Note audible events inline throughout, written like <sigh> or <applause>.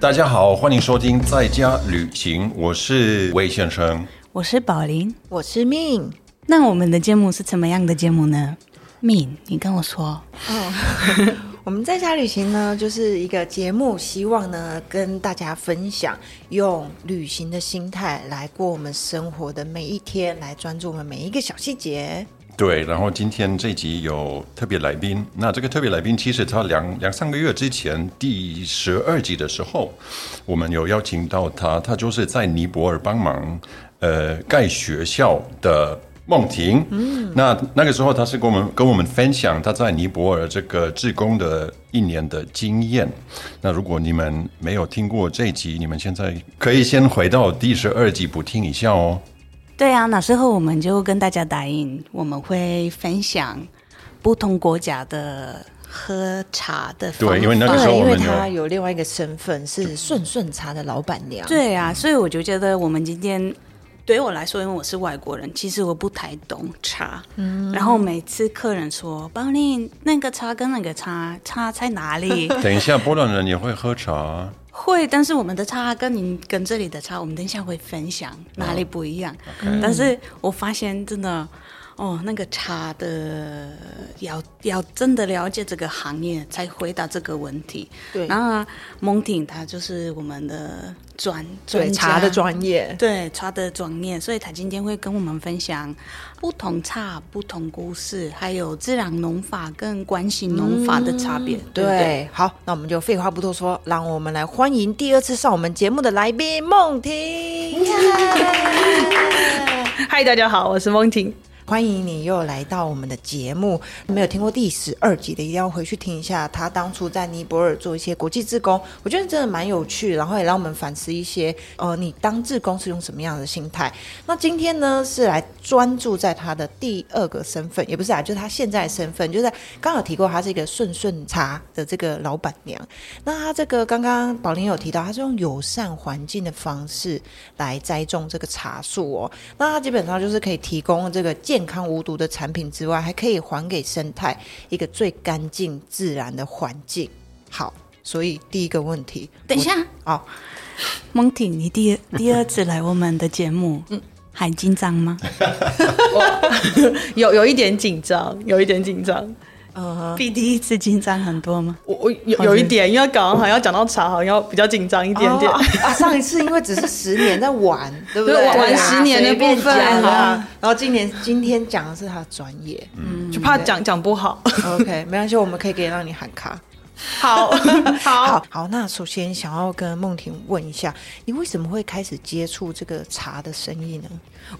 大家好，欢迎收听在家旅行，我是魏先生。我是宝林，我是命。那我们的节目是怎么样的节目呢？命，你跟我说。<laughs> 我们在家旅行呢，就是一个节目，希望呢跟大家分享，用旅行的心态来过我们生活的每一天，来专注我们每一个小细节。对，然后今天这集有特别来宾，那这个特别来宾其实他两两三个月之前第十二集的时候，我们有邀请到他，他就是在尼泊尔帮忙呃盖学校的梦婷。嗯，那那个时候他是跟我们跟我们分享他在尼泊尔这个志工的一年的经验。那如果你们没有听过这集，你们现在可以先回到第十二集补听一下哦。对啊，那时候我们就跟大家答应，我们会分享不同国家的喝茶的方法。对，因为那个时候我们因为他有另外一个身份是顺顺茶的老板娘。对啊，所以我就觉得我们今天对我来说，因为我是外国人，其实我不太懂茶。嗯，然后每次客人说：“宝丽，那个茶跟那个茶差在哪里？” <laughs> 等一下，波兰人也会喝茶。会，但是我们的差跟您跟这里的差，我们等一下会分享哪里不一样。但是我发现真的，哦，那个茶的要要真的了解这个行业，才回答这个问题。对，然后蒙婷他就是我们的专专茶的专业，对茶的专业，所以他今天会跟我们分享不同茶、不同故事，还有自然农法跟关系农法的差别。对不对，好，那我们就废话不多说，让我们来欢迎第二次上我们节目的来宾梦婷。<laughs> 嗨，大家好，我是梦婷。欢迎你又来到我们的节目。没有听过第十二集的，一定要回去听一下。他当初在尼泊尔做一些国际志工，我觉得真的蛮有趣，然后也让我们反思一些，呃，你当志工是用什么样的心态？那今天呢，是来专注在他的第二个身份，也不是啊，就是他现在的身份，就是刚好提过，他是一个顺顺茶的这个老板娘。那他这个刚刚宝林有提到，他是用友善环境的方式来栽种这个茶树哦。那他基本上就是可以提供这个健康无毒的产品之外，还可以还给生态一个最干净自然的环境。好，所以第一个问题，等一下哦，蒙婷，你第第二次来我们的节目，嗯，还紧张吗？<laughs> 有有一点紧张，有一点紧张。嗯，比第一次紧张很多吗？我我有有一点，因为刚刚好要讲到茶，好像要比较紧张一点点。啊，上一次因为只是十年在玩，<laughs> 对不对？玩十年的部分啊。然后今年今天讲的是他的专业，嗯，就怕讲讲不好。OK，没关系，我们可以给让你喊卡。<laughs> 好 <laughs> 好好好，那首先想要跟梦婷问一下，你为什么会开始接触这个茶的生意呢？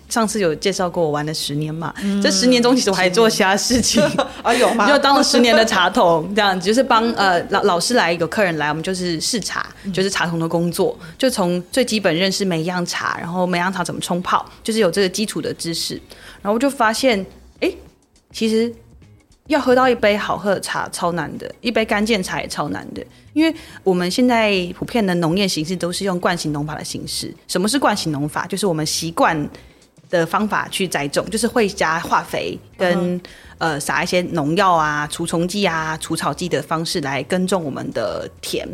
上次有介绍过我玩了十年嘛，这十年中其实我还做其他事情啊，有吗？就当了十年的茶童，这样子就是帮呃老老师来有客人来，我们就是试茶，就是茶童的工作，就从最基本认识每一样茶，然后每样茶怎么冲泡，就是有这个基础的知识，然后我就发现，哎，其实。要喝到一杯好喝的茶超难的，一杯干净茶也超难的，因为我们现在普遍的农业形式都是用惯性农法的形式。什么是惯性农法？就是我们习惯的方法去栽种，就是会加化肥跟呃撒一些农药啊、除虫剂啊、除草剂的方式来耕种我们的田。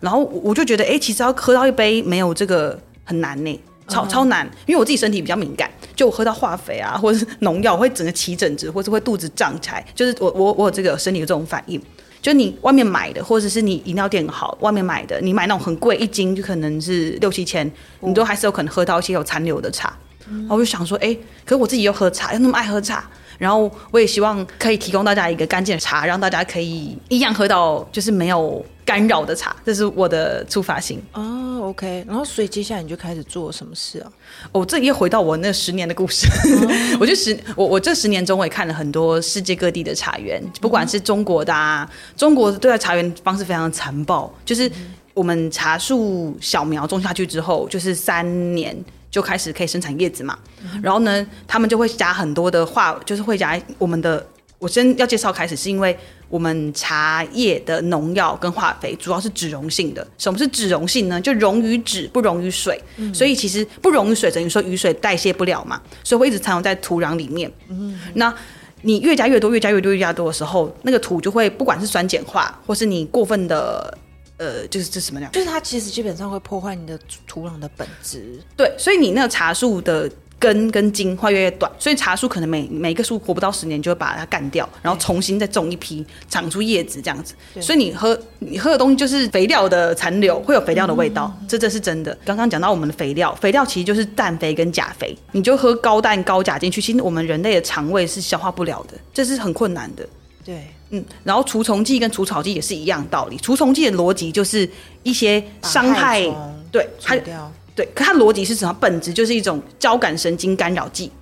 然后我就觉得，哎，其实要喝到一杯没有这个很难呢。超超难，因为我自己身体比较敏感，就我喝到化肥啊，或者是农药，我会整个起疹子，或是会肚子胀起来，就是我我我有这个身体有这种反应。就你外面买的，或者是你饮料店好外面买的，你买那种很贵，一斤就可能是六七千，你都还是有可能喝到一些有残留的茶。然后我就想说，哎，可是我自己又喝茶，又那么爱喝茶，然后我也希望可以提供大家一个干净的茶，让大家可以一样喝到就是没有干扰的茶，这是我的出发心。哦，OK，然后所以接下来你就开始做什么事啊？哦这又回到我那十年的故事，<laughs> 我就十我我这十年中我也看了很多世界各地的茶园，不管是中国的啊，中国对待茶园方式非常残暴，就是我们茶树小苗种下去之后，就是三年就开始可以生产叶子嘛，然后呢，他们就会加很多的化，就是会加我们的。我先要介绍开始，是因为我们茶叶的农药跟化肥主要是脂溶性的。什么是脂溶性呢？就溶于脂，不溶于水。所以其实不溶于水，等于说雨水代谢不了嘛，所以会一直残留在土壤里面。嗯那你越加越多，越加越多，越加多的时候，那个土就会不管是酸碱化，或是你过分的呃，就是这什么样？就是它其实基本上会破坏你的土壤的本质。对，所以你那个茶树的根跟茎会越来越短，所以茶树可能每每一个树活不到十年就会把它干掉，然后重新再种一批，长出叶子这样子。所以你喝你喝的东西就是肥料的残留，会有肥料的味道，这这是真的。刚刚讲到我们的肥料，肥料其实就是氮肥跟钾肥，你就喝高氮高钾进去，其实我们人类的肠胃是消化不了的，这是很困难的。对，嗯，然后除虫剂跟除草剂也是一样道理。除虫剂的逻辑就是一些伤害，对，它掉。对，可它逻辑是什么？本质就是一种交感神经干扰剂，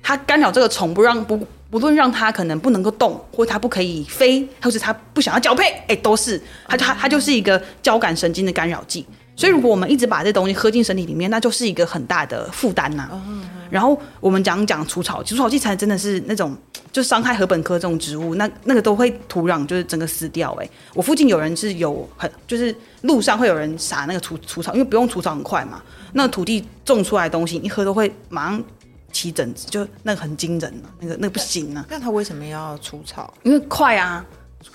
它干扰这个虫，不让不不论让它可能不能够动，或它不可以飞，或是它不想要交配，哎，都是它它它就是一个交感神经的干扰剂。所以，如果我们一直把这东西喝进身体里面，那就是一个很大的负担呐。然后我们讲讲除草，除草剂才真的是那种就伤害禾本科这种植物，那那个都会土壤就是整个死掉。哎，我附近有人是有很就是路上会有人撒那个除除草，因为不用除草很快嘛。那土地种出来的东西一喝都会马上起疹子，就那个很惊人啊，那个那个不行啊。那他为什么要除草？因为快啊。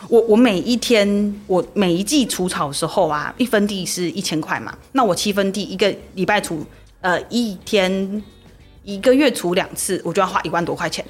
我我每一天，我每一季除草的时候啊，一分地是一千块嘛，那我七分地一个礼拜除，呃，一天一个月除两次，我就要花一万多块钱。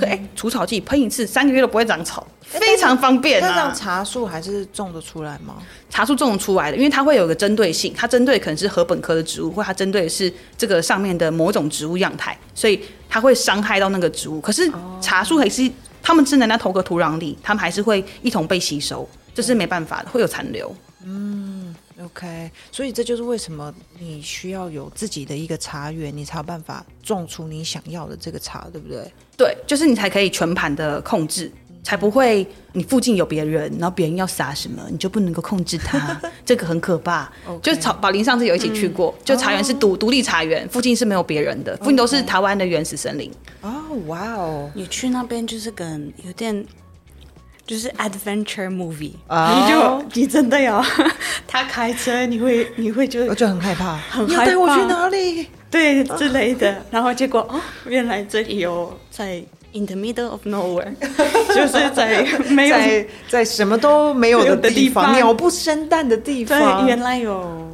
可哎，除草剂喷一次，三个月都不会长草，非常方便啊。那样茶树还是种得出来吗？茶树种得出来的，因为它会有个针对性，它针对可能是禾本科的植物，或它针对的是这个上面的某种植物样态，所以它会伤害到那个植物。可是茶树还是。他们只能在投个土壤里，他们还是会一同被吸收，这是没办法的，会有残留。嗯，OK，所以这就是为什么你需要有自己的一个茶园，你才有办法种出你想要的这个茶，对不对？对，就是你才可以全盘的控制。才不会，你附近有别人，然后别人要撒什么，你就不能够控制它，<laughs> 这个很可怕。就草宝林上次有一起去过，就茶园是独独立茶园，附近是没有别人的，附近都是台湾的原始森林。哦，哇哦，你去那边就是跟有点就是 adventure movie，你就 <laughs> 你真的要 <laughs> 他开车，你会你会就我就很害怕，很害怕。带我去哪里？对之类的，然后结果哦，原来这里有在。In the middle of nowhere，<laughs> 就是在没有在在什么都没有的地方，鸟不生蛋的地方。对，原来有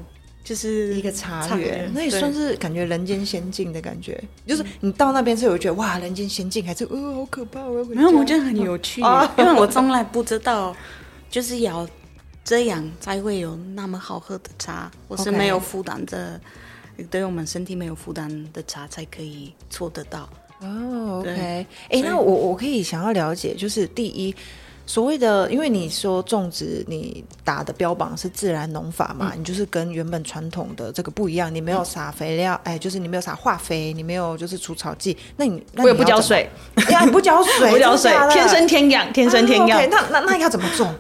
就是一个茶园，那也算是感觉人间仙境的感觉。就是你到那边之后，觉得哇，人间仙境，还是哦，好可怕。没有，我觉得很有趣，<laughs> 因为我从来不知道，就是要这样才会有那么好喝的茶，我是没有负担的，对我们身体没有负担的茶才可以做得到。哦，OK，哎，那我我可以想要了解，就是第一，所谓的，因为你说种植，你打的标榜是自然农法嘛，你就是跟原本传统的这个不一样，你没有撒肥料，哎，就是你没有撒化肥，你没有就是除草剂，那你我也不浇水，呀，你不浇水，<laughs> 不浇水，天生天养，天生天养，那那那要怎么种？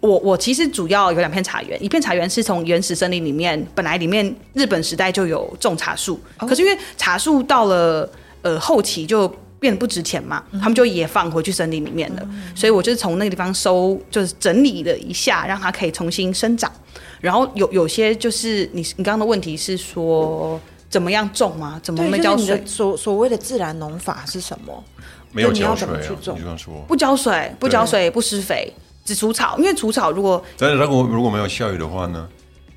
我我其实主要有两片茶园，一片茶园是从原始森林里面，本来里面日本时代就有种茶树，可是因为茶树到了。呃，后期就变得不值钱嘛，他们就也放回去森林里面了。所以我就是从那个地方收，就是整理了一下，让它可以重新生长。然后有有些就是你你刚刚的问题是说怎么样种吗？怎么没浇水？所所谓的自然农法是什么？没有浇水，不浇水，不浇水，不施肥，只除草。因为除草如果但是如果如果没有下雨的话呢？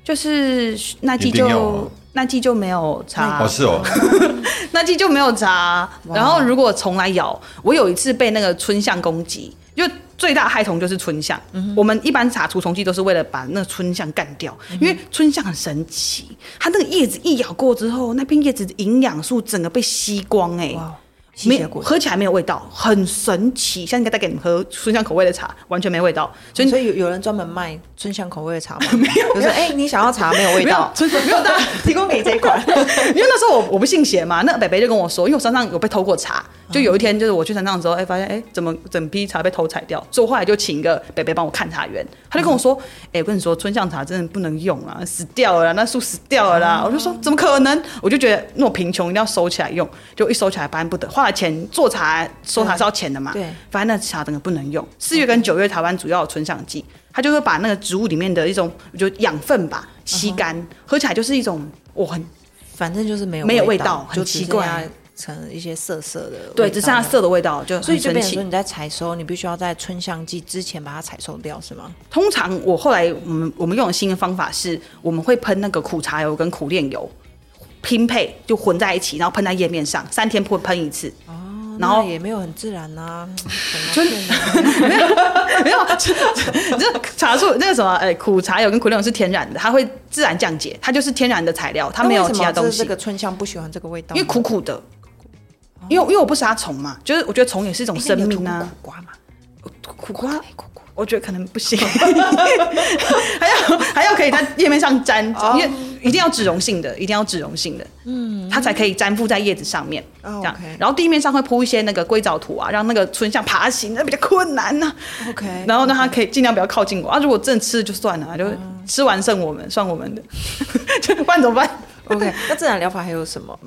就是那季就那季就没有查哦是哦，<laughs> 那季就没有查。然后如果虫来咬，我有一次被那个春象攻击，就最大害虫就是春象。我们一般查除虫剂都是为了把那春象干掉，因为春象很神奇，它那个叶子一咬过之后，那片叶子的营养素整个被吸光哎。没喝起来没有味道，很神奇。像应该带给你们喝春香口味的茶，完全没味道。所以所以有有人专门卖春香口味的茶吗？<laughs> 没有，我说哎，你想要茶没有味道，春香没有的，<laughs> 提供给你这一款。<laughs> 因为那时候我我不信邪嘛，那北北就跟我说，因为我身上有被偷过茶。就有一天，就是我去山上的时候，哎，发现哎，怎么整批茶被偷采掉？所以我后来就请一个北北帮我看茶园，他就跟我说，哎，我跟你说，春象茶真的不能用啊，死掉了，那树死掉了啦。我就说怎么可能？我就觉得那么贫穷，一定要收起来用。就一收起来，不然不得，花了钱做茶，收茶是要钱的嘛。对，发现那茶真的不能用。四月跟九月，台湾主要春象季，它就会把那个植物里面的一种，就养分吧吸干，喝起来就是一种我很，反正就是没有没有味道，很奇怪。成一些涩涩的味道，对，只剩下涩的味道，就所以就生气变成说你在采收，你必须要在春香季之前把它采收掉，是吗？通常我后来我们我们用的新的方法是，我们会喷那个苦茶油跟苦炼油拼配，就混在一起，然后喷在叶面上，三天喷喷一次。哦然后也没有很自然呐、<laughs> 真 <laughs> 没有没有，这这茶树那个什么，哎，苦茶油跟苦炼油是天然的，它会自然降解，它就是天然的材料，它没有其他东西。这这个春香不喜欢这个味道？因为苦苦的，因为因为我不杀虫嘛，就是我觉得虫也是一种生命啊。苦瓜嘛，苦瓜，我觉得可能不行，<laughs> 还要还要可以在叶面上粘，因为一定要脂溶性的，一定要脂溶性的，嗯，它才可以粘附在叶子上面，哦这样。然后地面上会铺一些那个硅藻土啊，让那个春象爬行，那比较困难呐、OK，然后让它可以尽量不要靠近我啊，如果真的吃了就算了，就吃完剩我们，算我们的，<laughs> 就不然怎么办？OK，那自然疗法还有什么？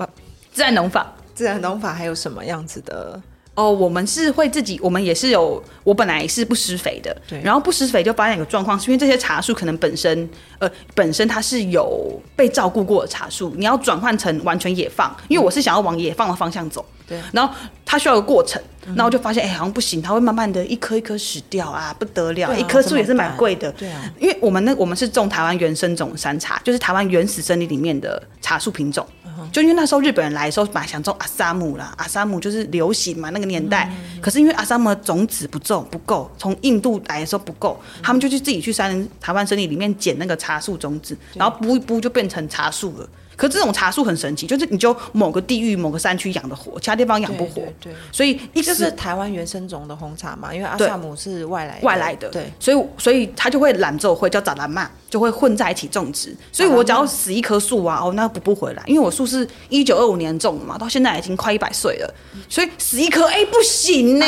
自然农法。自然农法还有什么样子的？哦，我们是会自己，我们也是有，我本来是不施肥的，对。然后不施肥就发现有个状况，是因为这些茶树可能本身，呃，本身它是有被照顾过的茶树，你要转换成完全野放，因为我是想要往野放的方向走，对。然后它需要一个过程，然后就发现，哎、好像不行，它会慢慢的一棵一棵死掉啊，不得了，啊一棵树也是蛮贵的，对啊，因为我们那我们是种台湾原生种山茶，就是台湾原始森林里面的茶树品种。就因为那时候日本人来的时候，本来想种阿萨姆啦，阿萨姆就是流行嘛，那个年代。可是因为阿萨姆的种子不种不够，从印度来的时候不够，他们就去自己去山台湾森林里面捡那个茶树种子，然后补一补就变成茶树了。可这种茶树很神奇，就是你就某个地域、某个山区养得活，其他地方养不活。对对对。所以一就是台湾原生种的红茶嘛，因为阿对。萨姆是外来外来的，对，所以所以它就会懒奏会叫杂兰嘛，就会混在一起种植。所以我只要死一棵树啊，哦，那补不回来，因为我树是一九二五年种的嘛，到现在已经快一百岁了，所以死一棵，哎、不行呢、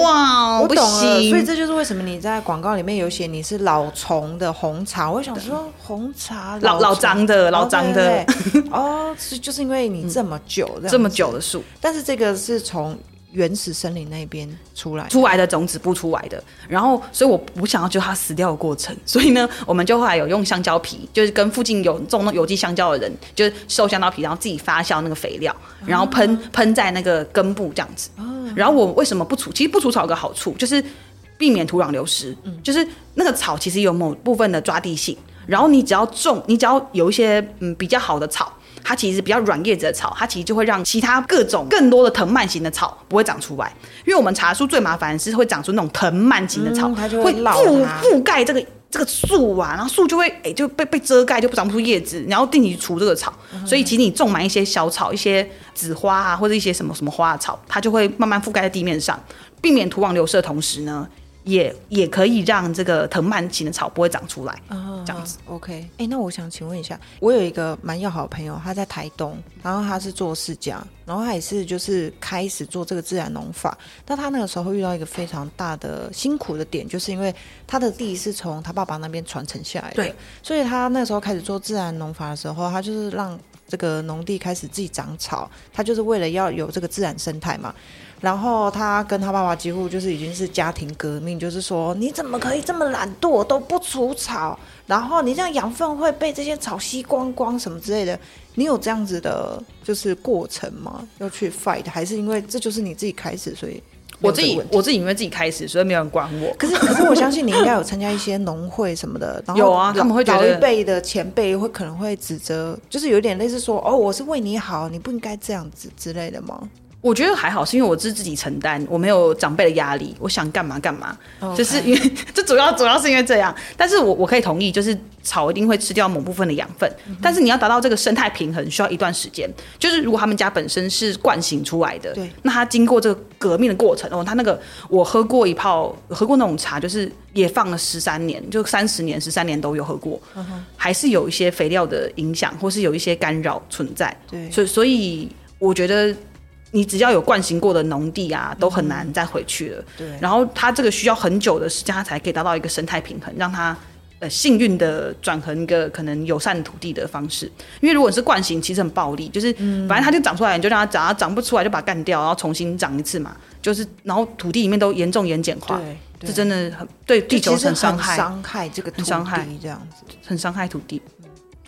哇，不我懂了，行，所以这就是为什么你在广告里面有写你是老虫的红茶。我想说红茶老老虫张的老张的哦是就是因为你这么久这么久的树。但是这个是从原始森林那边出来，出来的种子不出来的，然后所以我不想要就它死掉的过程，所以呢，我们就后来有用香蕉皮，就是跟附近有种那有机香蕉的人，就是收香蕉皮，然后自己发酵那个肥料，然后喷喷在那个根部这样子。然后我为什么不除？其实不除草有个好处就是避免土壤流失，嗯。就是那个草其实有某部分的抓地性，然后你只要种，你只要有一些嗯比较好的草。它其实比较软叶子的草，它其实就会让其他各种更多的藤蔓型的草不会长出来，因为我们茶树最麻烦的是会长出那种藤蔓型的草，嗯它就会覆它覆盖这个这个树啊，然后树就会哎、就被被遮盖，就不长不出叶子，然后定期除这个草。所以其实你种满一些小草、一些紫花啊，或者一些什么什么花的草，它就会慢慢覆盖在地面上，避免土壤流失的同时呢，也也可以让这个藤蔓型的草不会长出来。这样子。OK，哎、那我想请问一下，我有一个蛮要好的朋友，他在台东，然后他是做世家，然后他也是就是开始做这个自然农法，但他那个时候会遇到一个非常大的辛苦的点，就是因为他的地是从他爸爸那边传承下来的，对，所以他那时候开始做自然农法的时候，他就是让这个农地开始自己长草，他就是为了要有这个自然生态嘛。然后他跟他爸爸几乎就是已经是家庭革命，就是说你怎么可以这么懒惰都不除草，然后你这样养分会被这些草吸光光什么之类的。你有这样子的，就是过程吗？要去 fight，还是因为这就是你自己开始，所以我自己我自己因为自己开始，所以没有人管我。可是，可是我相信你应该有参加一些农会什么的，<laughs> 然后有啊他们会觉得老一辈的前辈会可能会指责，就是有点类似说，哦，我是为你好，你不应该这样子之类的吗？我觉得还好，是因为我是自己承担，我没有长辈的压力，我想干嘛干嘛。就是因为 <laughs> 这主要主要是因为这样，但是我我可以同意，就是草一定会吃掉某部分的养分，嗯但是你要达到这个生态平衡，需要一段时间。就是如果他们家本身是惯性出来的，对，那他经过这个革命的过程，哦，他那个我喝过一泡，喝过那种茶，就是也放了十三年，就三十年、十三年都有喝过，嗯还是有一些肥料的影响，或是有一些干扰存在。对。所以所以我觉得你只要有惯行过的农地啊，都很难再回去了。对然后它这个需要很久的时间，它才可以达到一个生态平衡，让它。呃，幸运的转成一个可能友善土地的方式，因为如果是惯性，其实很暴力，就是反正它就长出来，你就让它长，它长不出来就把它干掉，然后重新长一次嘛，就是然后土地里面都严重盐碱化，对，这真的很对地球很伤害，伤害这个土很伤害地这样子。很伤害土地。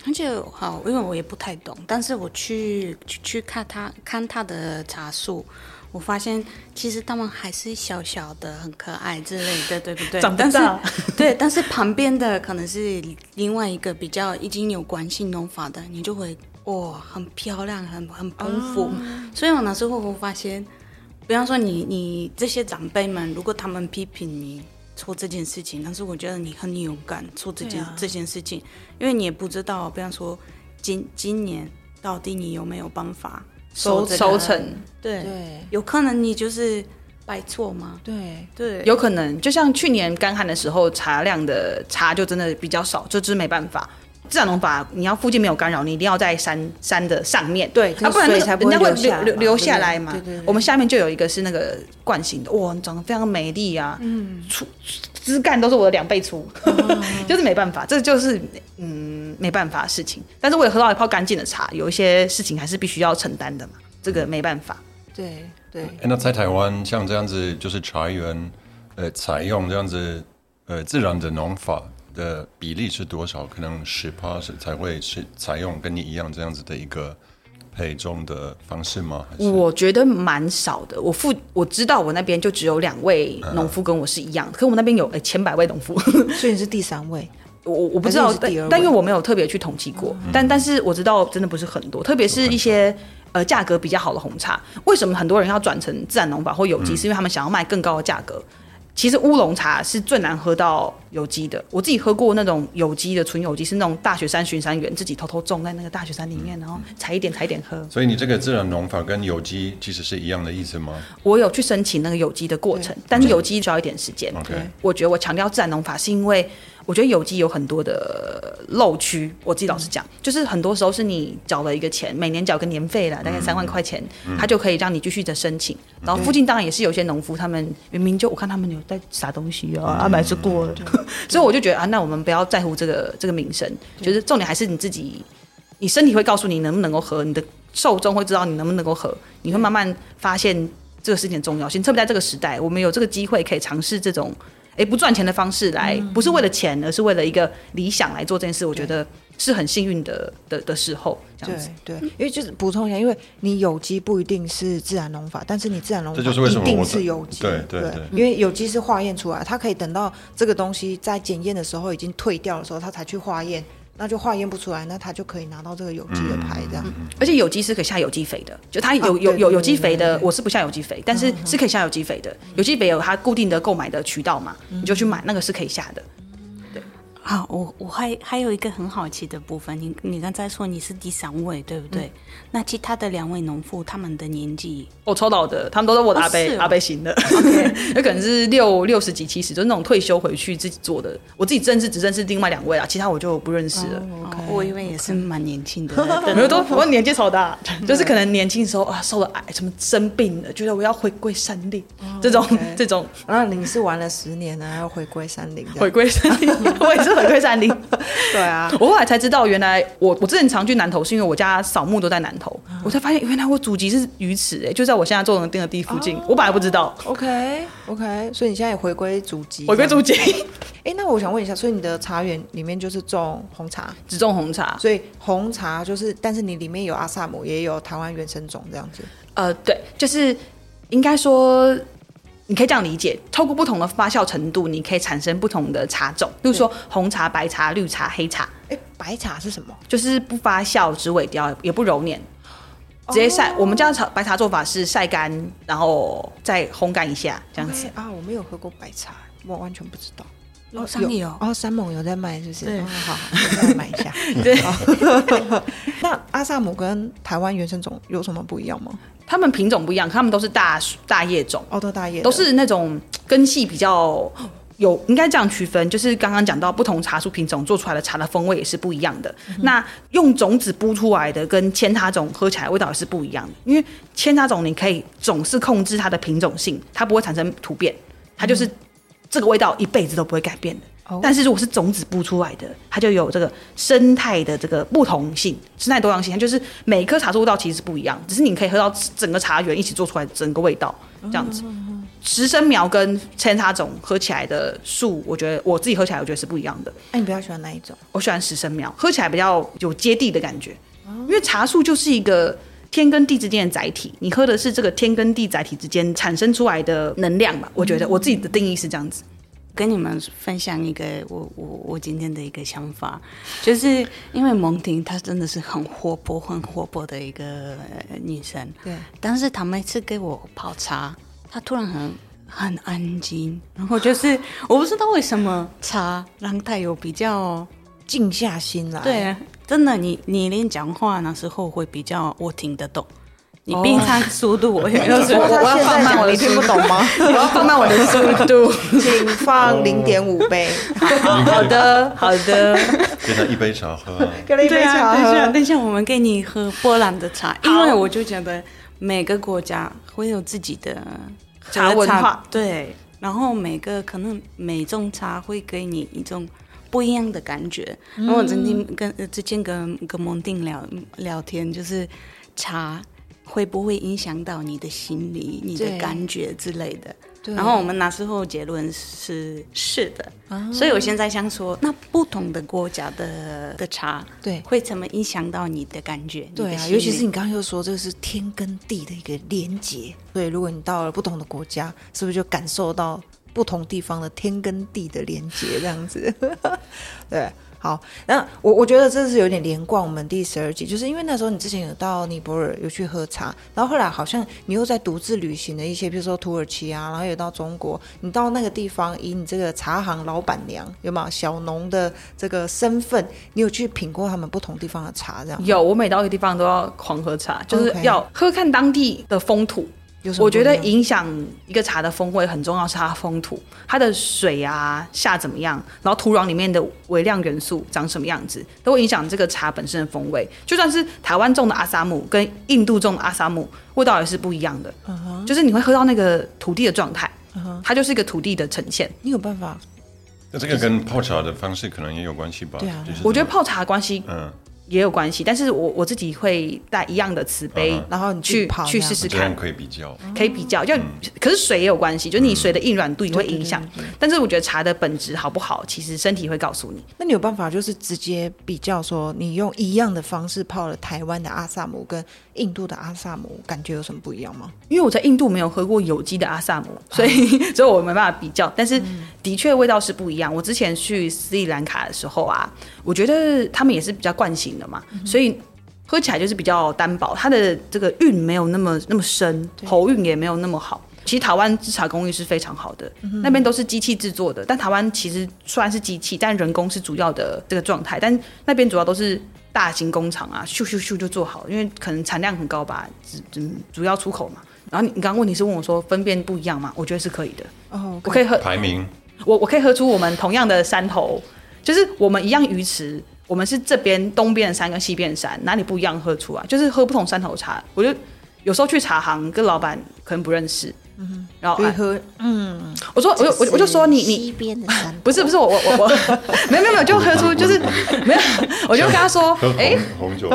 而且好，因为我也不太懂，但是我去去去看他看他的茶树，我发现其实他们还是小小的、很可爱之类的，对不对？长不但是大对，但是旁边的可能是另外一个比较已经有关系农法的，你就会哇，很漂亮，很很丰富。所以我那时候我发现，比方说你你这些长辈们，如果他们批评你做这件事情，但是我觉得你很勇敢做这件、啊。这件事情，因为你也不知道，比方说今今年到底你有没有办法收这个收成。对，对。有可能你就是拜错吗？对，对，有可能，就像去年干旱的时候，茶量的茶就真的比较少，这就是没办法。自然农法，你要附近没有干扰，你一定要在山山的上面，对啊，不然那个才不会人家会流下来嘛流流下来嘛。对对对。我们下面就有一个是那个惯性的，哇，长得非常美丽啊，嗯，粗枝干都是我的两倍粗，<laughs> 就是没办法，这就是嗯没办法的事情。但是我也喝到一泡干净的茶，有一些事情还是必须要承担的嘛，这个没办法。对对，哎那在台湾像这样子，就是茶园，呃，采用这样子，呃，自然的农法的比例是多少？可能十趴是才会是采用跟你一样这样子的一个配种的方式吗？还是我觉得蛮少的。我父我知道我那边就只有两位农夫跟我是一样，可我们那边有哎千百位农夫，<laughs> 所以你是第三位，我我不知道，但因为我没有特别去统计过，但但是我知道真的不是很多，特别是一些。呃，价格比较好的红茶，为什么很多人要转成自然农法或有机？是因为他们想要卖更高的价格。其实乌龙茶是最难喝到有机的。我自己喝过那种有机的纯有机，是那种大雪山巡山员自己偷偷种在那个大雪山里面，然后采一点采一点喝。所以你这个自然农法跟有机其实是一样的意思吗我有去申请那个有机的过程，但是有机需要一点时间。？OK，我觉得我强调自然农法，是因为我觉得有机有很多的漏区。我自己老实讲，就是很多时候是你缴了一个钱，每年缴个年费啦，大概三万块钱，它就可以让你继续的申请。然后附近当然也是有些农夫，他们明明就我看他们有在撒东西啊，啊买是过了，<laughs> 所以我就觉得啊，那我们不要在乎这个这个名声，就是重点还是你自己，你身体会告诉你能不能够喝，你的受众会知道你能不能够喝，你会慢慢发现这个事情的重要性。特别在这个时代，我们有这个机会可以尝试这种。诶不赚钱的方式来，不是为了钱，而是为了一个理想来做这件事，我觉得是很幸运的的的时候，这样子。对。对，因为就是补充一下，因为你有机不一定是自然农法，但是你自然农法这就是为什么一定我是有机，对对对。因为有机是化验出来，它可以等到这个东西在检验的时候已经退掉的时候，它才去化验，那就化验不出来，那他就可以拿到这个有机的牌，这样。而且有机是可以下有机肥的，就它有有有有机肥的，我是不下有机肥，但是是可以下有机肥的。有机肥有它固定的购买的渠道嘛，你就去买，那个是可以下的。好，我我还还有一个很好奇的部分，你你刚才说你是第三位，对不对？那其他的两位农妇他们的年纪，我抽到的，他们都是我的阿贝、是哦。阿伯型的，<laughs> 有可能是六六十几、七十，就是那种退休回去自己做的。我自己认识只认识另外两位啦，其他我就不认识了。哦我以为也是蛮年轻的，<laughs> 没有都我年纪超大，<laughs> 就是可能年轻的时候啊受了癌，什么生病了，觉得我要回归山林，这种这种。然后你是玩了十年了，还要回归山林，回归山林，我也是回归山林。<laughs> 对啊，我后来才知道，原来我我之前常去南投，是因为我家扫墓都在南投，我才发现原来我祖籍是鱼池，哎，就在我现在做农店的地附近，我本来不知道。OK OK，所以你现在也回归祖籍，回归祖籍，<laughs> 哎，那我想问一下，所以你的茶园里面就是种红茶，只种红茶。所以红茶就是，但是你里面有阿萨姆，也有台湾原生种这样子。呃，对，就是应该说，你可以这样理解，透过不同的发酵程度，你可以产生不同的茶种，例如说红茶、白茶、绿茶、黑茶，哎，白茶是什么？就是不发酵、只萎凋，也不揉捻。直接晒，我们家茶白茶做法是晒干，然后再烘干一下，这样子。啊，我没有喝过白茶，我完全不知道。哦山里有哦，山盟有在卖，是不是？对哦好，好买一下。<laughs> 对，<laughs> 那阿萨姆跟台湾原生种有什么不一样吗？他们品种不一样，他们都是大大叶种，哦，都大叶都是那种根系比较有，应该这样区分，就是刚刚讲到不同茶树品种做出来的茶的风味也是不一样的。那用种子播出来的跟扦插种喝起来味道也是不一样的，因为扦插种你可以总是控制它的品种性，它不会产生突变，它就是这个味道一辈子都不会改变的。哦但是如果是种子播出来的，它就有这个生态的这个不同性，生态多样性，它就是每棵茶树味道其实是不一样，只是你可以喝到整个茶园一起做出来的整个味道这样子。十生苗跟扦插种喝起来的树，我觉得我自己喝起来我觉得是不一样的。哎，你比较喜欢哪一种？我喜欢十生苗，喝起来比较有接地的感觉，因为茶树就是一个。天跟地之间的载体，你喝的是这个天跟地载体之间产生出来的能量吧？我觉得我自己的定义是这样子。跟你们分享一个我我我今天的一个想法，就是因为蒙婷她真的是很活泼、很活泼的一个女生，对。但是她每次给我泡茶，她突然很很安静，然后就是 <laughs> 我不知道为什么茶让她有比较静下心来。对。真的，你你连讲话那时候会比较我听得懂，你平常速度我有时候我要放慢我的听不懂吗？<laughs> 我要放慢我的速度，请放零点五倍。好的，好的。给他一杯茶喝，给他一杯茶喝。等一下，我们给你喝波兰的茶，因为我就觉得每个国家会有自己的茶文化，对。然后每个可能每种茶会给你一种。不一样的感觉。然后我曾经跟之前跟跟蒙定聊聊天，就是茶会不会影响到你的心理、你的感觉之类的。然后我们那时候结论是是的。所以我现在想说，那不同的国家的的茶，对，会怎么影响到你的感觉？对啊，尤其是你刚刚又说这个是天跟地的一个连接。所以，如果你到了不同的国家，是不是就感受到？不同地方的天跟地的连接，这样子，<laughs> 对，好，那我我觉得这是有点连贯我们第十二集，就是因为那时候你之前有到尼泊尔有去喝茶，然后后来好像你又在独自旅行的一些，比如说土耳其啊，然后也到中国，你到那个地方以你这个茶行老板娘有没有小农的这个身份，你有去品过他们不同地方的茶？这样有，我每到一个地方都要狂喝茶，就是要喝看当地的风土。我觉得影响一个茶的风味很重要，是它风土，它的水啊下怎么样，然后土壤里面的微量元素长什么样子，都会影响这个茶本身的风味。就算是台湾种的阿萨姆跟印度种的阿萨姆，味道也是不一样的。就是你会喝到那个土地的状态，它就是一个土地的呈现。你有办法？那这个跟泡茶的方式可能也有关系吧？对啊，我觉得泡茶关系，嗯。也有关系，但是我我自己会带一样的瓷杯，然后你去去试试看，可以比较，可以比较。就可是水也有关系，就是你水的硬软度也会影响。但是我觉得茶的本质好不好，其实身体会告诉你。那你有办法就是直接比较说，你用一样的方式泡了台湾的阿萨姆跟印度的阿萨姆，感觉有什么不一样吗？因为我在印度没有喝过有机的阿萨姆，所以所以我没办法比较。但是的确味道是不一样。我之前去斯里兰卡的时候啊，我觉得他们也是比较惯性。的嘛，所以喝起来就是比较单薄，它的这个韵没有那么那么深，喉韵也没有那么好。其实台湾制茶工艺是非常好的，那边都是机器制作的。但台湾其实虽然是机器，但人工是主要的这个状态。但那边主要都是大型工厂啊，咻咻咻就做好，因为可能产量很高吧，主主要出口嘛。然后你你刚刚问题是问我说分辨不一样吗？我觉得是可以的。哦，我可以喝排名，我我可以喝出我们同样的山头，就是我们一样鱼池。我们是这边东边的山跟西边的山，哪里不一样喝出来？就是喝不同山头茶。我就有时候去茶行跟老板可能不认识，嗯，然后喝，嗯，我说我就我我就说你你西边的山不是不是我我我我没有没有没有就喝出就是没有，我就跟他说 <laughs> 哎红酒，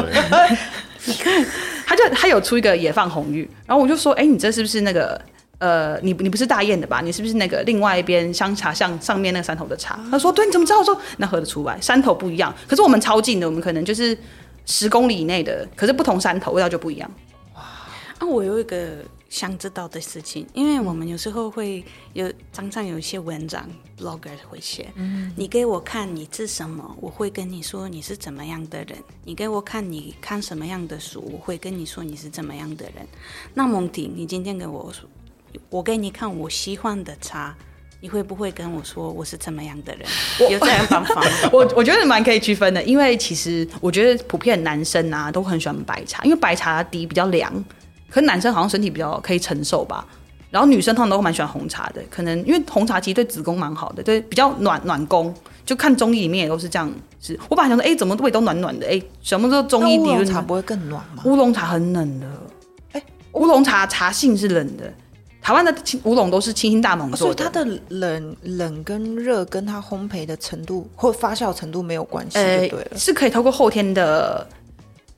你看他就他有出一个野放红玉，然后我就说哎你这是不是那个？呃，你你不是大雁的吧？你是不是那个另外一边香茶巷上面那个山头的茶？他说：对，你怎么知道？我说那喝得出来，山头不一样。可是我们超近的，我们可能就是十公里以内的，可是不同山头味道就不一样。哇！啊，我有一个想知道的事情，因为我们有时候会有常常有一些文章，blogger 会写，嗯，你给我看你是什么，我会跟你说你是怎么样的人。你给我看你看什么样的书，我会跟你说你是怎么样的人。那蒙婷，你今天跟我说。我给你看我喜欢的茶，你会不会跟我说我是怎么样的人？有这样方法？<laughs> 我我觉得蛮可以区分的，因为其实我觉得普遍男生啊都很喜欢白茶，因为白茶底比较凉，可男生好像身体比较可以承受吧。然后女生通常都蛮喜欢红茶的，可能因为红茶其实对子宫蛮好的，对比较暖暖宫。就看中医里面也都是这样，是我本来想说，哎，怎么胃都暖暖的？哎，什么时候中医乌龙茶不会更暖吗？乌龙茶很冷的，哎，乌龙茶茶性是冷的。台湾的乌龙都是清新大浓做的，所以它的冷冷跟热跟它烘焙的程度或发酵程度没有关系，对了，是可以透过后天的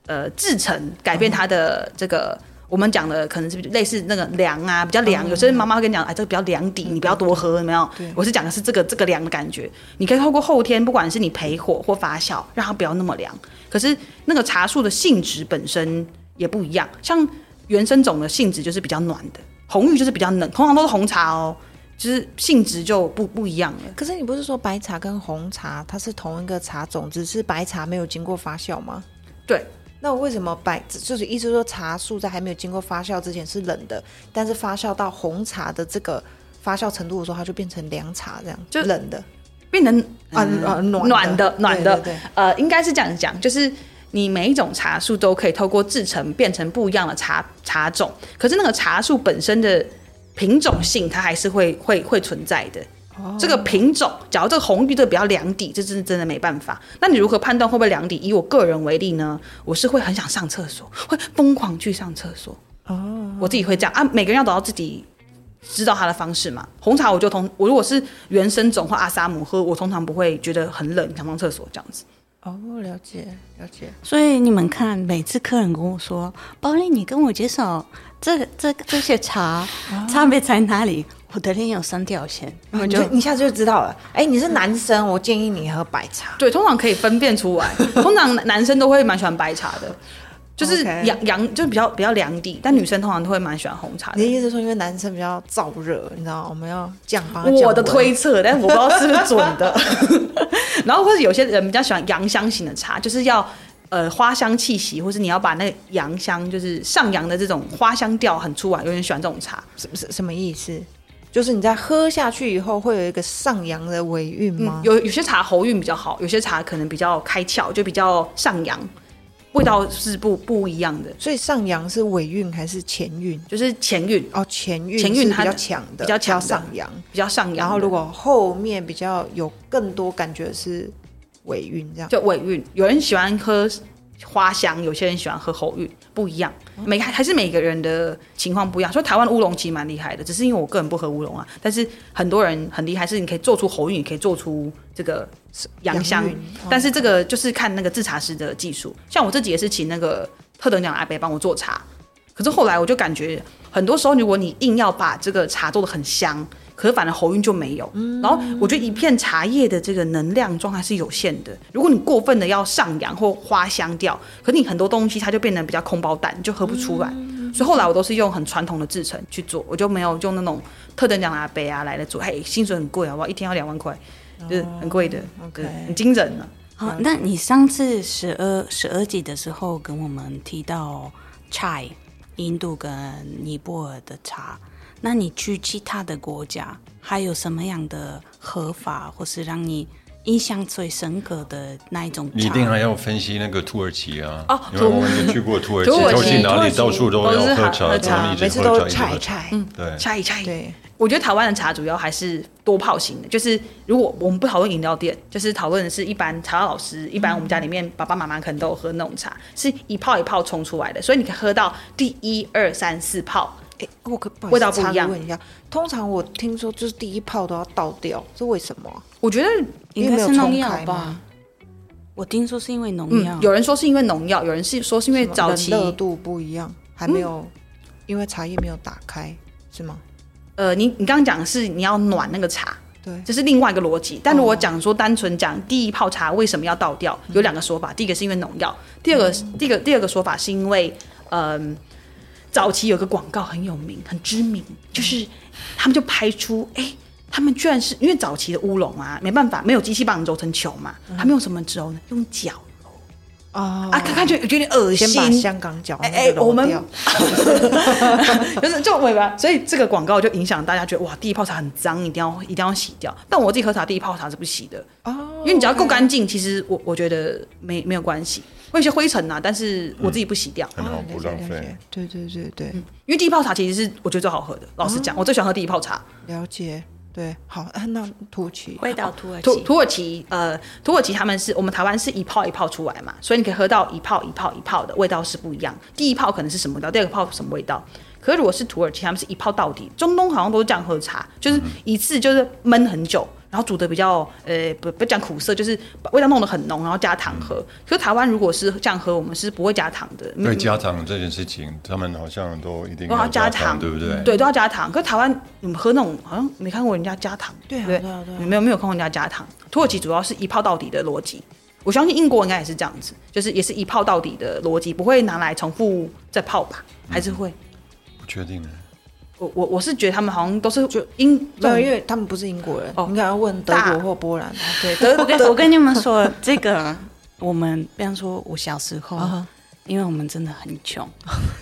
呃制成改变它的这个我们讲的可能是类似那个凉啊，比较凉。有些妈妈会跟你讲，哎，这个比较凉底，你不要多喝，有没有？我是讲的是这个这个凉的感觉。你可以透过后天，不管是你培火或发酵，让它不要那么凉。可是那个茶树的性质本身也不一样，像原生种的性质就是比较暖的，红玉就是比较冷，通常都是红茶哦，就是性质就不不一样了。可是你不是说白茶跟红茶它是同一个茶种，只是白茶没有经过发酵吗？对。那我为什么白就是意思说茶树在还没有经过发酵之前是冷的，但是发酵到红茶的这个发酵程度的时候，它就变成凉茶这样，就冷的，变成啊暖暖的暖的，对，呃，应该是这样讲，就是你每一种茶树都可以透过制成变成不一样的茶茶种，可是那个茶树本身的品种性，它还是会会会存在的。哦这个品种，假如这个红玉这个比较凉底，这真是真的没办法。那你如何判断会不会凉底？以我个人为例呢，我是会很想上厕所，会疯狂去上厕所。哦，我自己会这样啊。每个人要找到自己知道他的方式嘛。红茶我就通，我如果是原生种或阿萨姆喝，我通常不会觉得很冷，想上厕所这样子。哦，了解了解。所以你们看，每次客人跟我说：“包丽，你跟我介绍这这这些茶差别在哪里？”我的脸有三条线，我就一下就知道了。哎，你是男生，我建议你喝白茶。对，通常可以分辨出来。通常男生都会蛮喜欢白茶的，就是阳阳，就是比较比较凉底。但女生通常都会蛮喜欢红茶。你的意思说，因为男生比较燥热，你知道我们要降吧？我的推测，但是我不知道是不是准的。<laughs> 然后或者有些人比较喜欢洋香型的茶，就是要呃花香气息，或是你要把那个阳香，就是上扬的这种花香调很出来。有点喜欢这种茶，什什什么意思？就是你在喝下去以后会有一个上扬的尾韵吗？有有些茶喉韵比较好，有些茶可能比较开窍，就比较上扬，味道是不不一样的。所以上扬是尾韵还是前韵？就是前韵哦，前韵前韵它比较强的，比较强上扬，比较上扬。然后如果后面比较有更多感觉是尾韵，这样就尾韵。有人喜欢喝。花香，有些人喜欢喝喉韵，不一样。每还还是每个人的情况不一样。所以台湾乌龙其实蛮厉害的，只是因为我个人不喝乌龙啊。但是很多人很厉害，是你可以做出喉韵，可以做出这个洋香。但是这个就是看那个制茶师的技术。像我自己也是请那个特等奖阿伯帮我做茶，可是后来我就感觉，很多时候如果你硬要把这个茶做的很香。可是反而喉韵就没有，然后我觉得一片茶叶的这个能量状态是有限的。如果你过分的要上扬或花香调，可你很多东西它就变得比较空包蛋，就喝不出来。所以后来我都是用很传统的制成去做，我就没有用那种特等奖拿杯啊来的做。嘿，薪水很贵好不好？一天要两万块，就是很贵的，很惊人了。好，那你上次十二十二集的时候跟我们提到 chai，印度跟尼泊尔的茶。那你去其他的国家，还有什么样的合法，或是让你印象最深刻的那一种？你一定还要分析那个土耳其啊！哦，因为我们去过土耳其，都去哪里到处都要喝茶，喝茶，每次都茶茶，嗯，对，茶一茶。对，我觉得台湾的茶主要还是多泡型的，就是如果我们不讨论饮料店，就是讨论的是一般茶老师，一般我们家里面爸爸妈妈可能都有喝那种茶，是一泡一泡冲出来的，所以你可以喝到第一二三四泡。哎，我可味道不一样。问一下，通常我听说就是第一泡都要倒掉，是为什么？我觉得应该是农药吧。我听说是因为农药，有人说是因为农药，有人是说是因为早期热度不一样，还没有，因为茶叶没有打开，是吗？呃，你你刚刚讲的是你要暖那个茶，对，这是另外一个逻辑。但如果讲说单纯讲第一泡茶为什么要倒掉，有两个说法。第一个是因为农药，第二个第一个第二个说法是因为嗯。早期有个广告很有名、很知名，就是他们就拍出，哎，他们居然是因为早期的乌龙啊，没办法，没有机器帮你揉成球嘛，他们用什么揉呢？用脚揉啊啊，看看就有点恶心。先把香港脚哎哎，我们 <laughs> 就是就尾巴，所以这个广告就影响大家觉得哇，第一泡茶很脏，一定要一定要洗掉。但我自己喝茶，第一泡茶是不洗的哦，因为你只要够干净，其实我我觉得没没有关系。会有些灰尘呐，但是我自己不洗掉，很好，不浪费。对对对对，因为第一泡茶其实是我觉得最好喝的。老实讲，我最喜欢喝第一泡茶。了解，对，好，那土耳其味道土耳土土耳其呃土耳其他们是我们台湾是一泡一泡出来嘛，所以你可以喝到一泡一泡一泡的味道是不一样。第一泡可能是什么味道，第二个泡什么味道？可是如果是土耳其，他们是一泡到底。中东好像都是这样喝茶，就是一次就是闷很久。然后煮的比较呃不不讲苦涩，就是把味道弄得很浓，然后加糖喝。可是台湾如果是这样喝，我们是不会加糖的。对加糖这件事情，他们好像都一定都要加糖，糖，对不对？对，都要加糖。可是台湾你们喝那种好像没看过人家加糖，对啊对对啊对没有没有看过人家加糖。土耳其主要是一泡到底的逻辑，我相信英国应该也是这样子，就是也是一泡到底的逻辑，不会拿来重复再泡吧？还是会？不确定呢。我我我是觉得他们好像都是就英没有，因为他们不是英国人，哦应该要问德国或波兰。对德 <laughs> 我跟我跟你们说，这个我们比方说，我小时候啊因为我们真的很穷，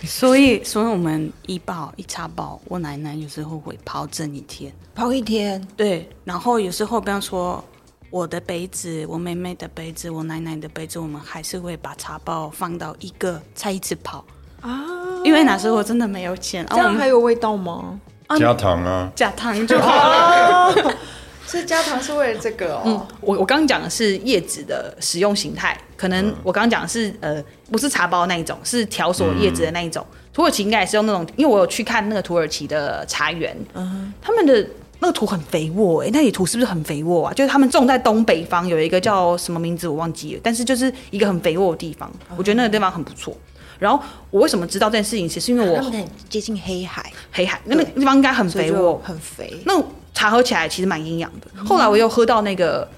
所以所以我们一包一茶包，我奶奶有时候会泡整一天。泡一天，对，然后有时候比方说我的杯子、我妹妹的杯子、我奶奶的杯子，我们还是会把茶包放到一个才一次泡啊，因为那时候真的没有钱，这样还有味道吗？加糖啊，加糖就好了。<laughs> 所以加糖是为了这个哦。嗯我我刚刚讲的是叶子的使用形态，可能我刚刚讲的是呃不是茶包那一种，是条索叶子的那一种。土耳其应该也是用那种，因为我有去看那个土耳其的茶园，嗯他们的那个土很肥沃、哎，那里土是不是很肥沃啊？就是他们种在东北方有一个叫什么名字我忘记了，但是就是一个很肥沃的地方，我觉得那个地方很不错。然后我为什么知道这件事情，其实是因为我很接近黑海，黑海那个地方应该很肥沃，很肥。那茶喝起来其实蛮营养的。后来我又喝到那个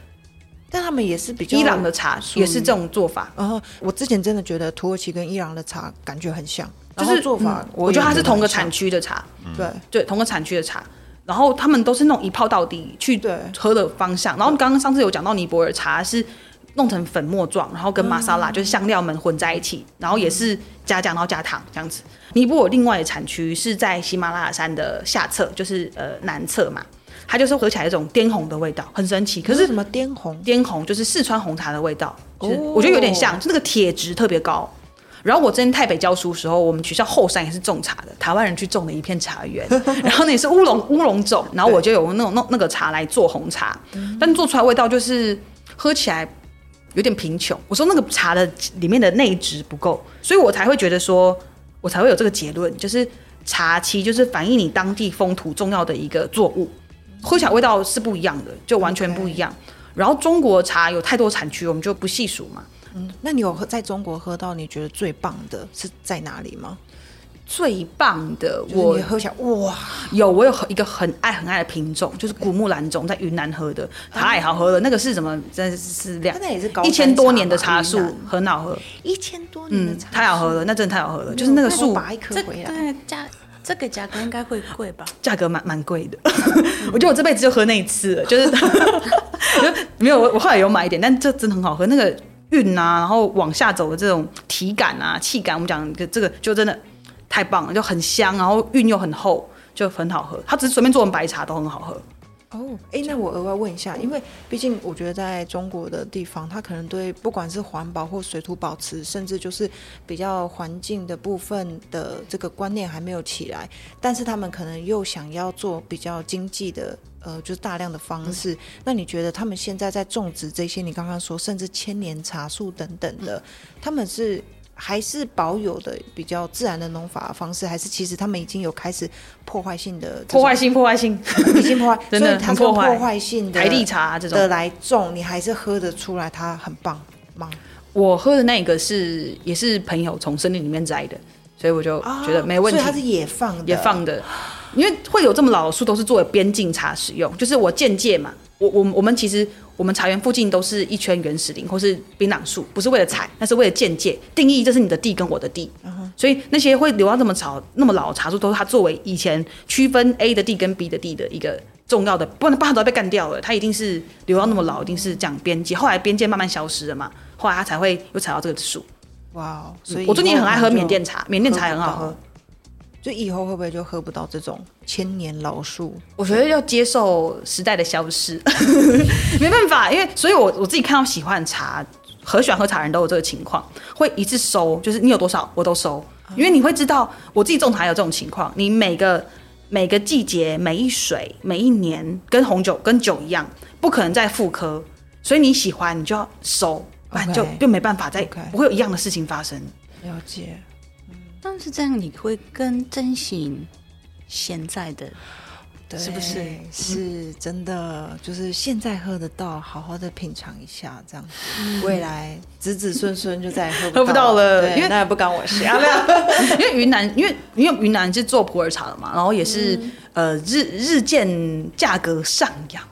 但他们也是比较伊朗的茶，也是这种做法。然后我之前真的觉得土耳其跟伊朗的茶感觉很像，就是做法嗯我觉得它是同个产区，的茶，对对，同个产区的茶。然后他们都是那种一泡到底去对喝的方向。然后刚刚上次有讲到尼泊尔茶是弄成粉末状，然后跟玛莎拉就是香料们混在一起，然后也是加酱，然后加糖这样子。尼泊尔另外的产区是在喜马拉雅山的下侧，就是呃南侧嘛，它就是喝起来有一种滇红的味道，很神奇。可是什么滇红？滇红就是四川红茶的味道，就是哦我觉得有点像，就那个铁质特别高。然后我之前台北教书的时候，我们学校后山也是种茶的，台湾人去种的一片茶园，<laughs> 然后那也是乌龙乌龙种，然后我就有那种那那个茶来做红茶，但做出来味道就是喝起来有点贫穷。我说那个茶的里面的内质不够，所以我才会觉得说，我才会有这个结论，就是茶其实就是反映你当地风土重要的一个作物，喝起来味道是不一样的，就完全不一样。然后中国茶有太多产区，我们就不细数嘛。嗯那你有喝在中国喝到你觉得最棒的是在哪里吗？最棒的，就是我你喝起来哇，有，我有一个很爱很爱的品种，就是古木兰种，在云南喝的，太好喝了。那个是什么？真的是两它那也是高一千多年的茶树，很好喝。一千多年的嗯，茶，太好喝了，那真的太好喝了。就是那个树拔一颗回来，对价这个价格应该会贵吧？价格蛮蛮贵的，<laughs> 我觉得我这辈子就喝那一次了，就是 <laughs> 没有我我后来有买一点，但这真的很好喝。那个韵啊，然后往下走的这种体感啊、气感，我们讲这个就真的太棒了，就很香，然后韵又很厚，就很好喝。它只是随便做成白茶都很好喝。哦，哎，那我额外问一下，因为毕竟我觉得在中国的地方，它可能对不管是环保或水土保持，甚至就是比较环境的部分的这个观念还没有起来，但是他们可能又想要做比较经济的。呃，就是大量的方式。那你觉得他们现在在种植这些，你刚刚说甚至千年茶树等等的，他们是还是保有的比较自然的农法方式，还是其实他们已经有开始破坏性的破坏性，破坏性，<laughs> 已经破坏，<laughs> 真的很破坏破坏性的台地茶这种的来种，你还是喝得出来它很棒吗？我喝的那个是也是朋友从森林里面摘的，所以我就觉得没问题。啊所以它是野放的，野放的，因为会有这么老的树，都是作为边境茶使用。就是我间接嘛，我我我们其实我们茶园附近都是一圈原始林或是槟榔树，不是为了采，那是为了间界定义，这是你的地跟我的地。所以那些会留到这么早那么老的茶树，都是它作为以前区分 A 的地跟 B 的地的一个重要的，不然不然它都要被干掉了。它一定是留到那么老，一定是讲边界。后来边界慢慢消失了嘛，后来它才会又采到这个树。哇哦！所以我最近很爱喝缅甸茶，缅甸茶也很好喝。就以后会不会就喝不到这种千年老树？我觉得要接受时代的消失，<laughs> 没办法，因为所以我我自己看到喜欢的茶，很喜欢喝茶的人都有这个情况，会一次收，就是你有多少我都收，因为你会知道我自己种茶有这种情况，你每个每个季节、每一水、每一年，跟红酒跟酒一样，不可能再复刻，所以你喜欢你就要收，不然就就没办法再不会有一样的事情发生。了解。但是这样你会更珍惜现在的对是不是？是真的，就是现在喝得到，好好的品尝一下，这样子，未来子子孙孙就再也喝喝不到了对因为那也不干我事啊，<laughs> 没有。因为云南，因为因为云南是做普洱茶的嘛，然后也是、呃日日渐价格上扬。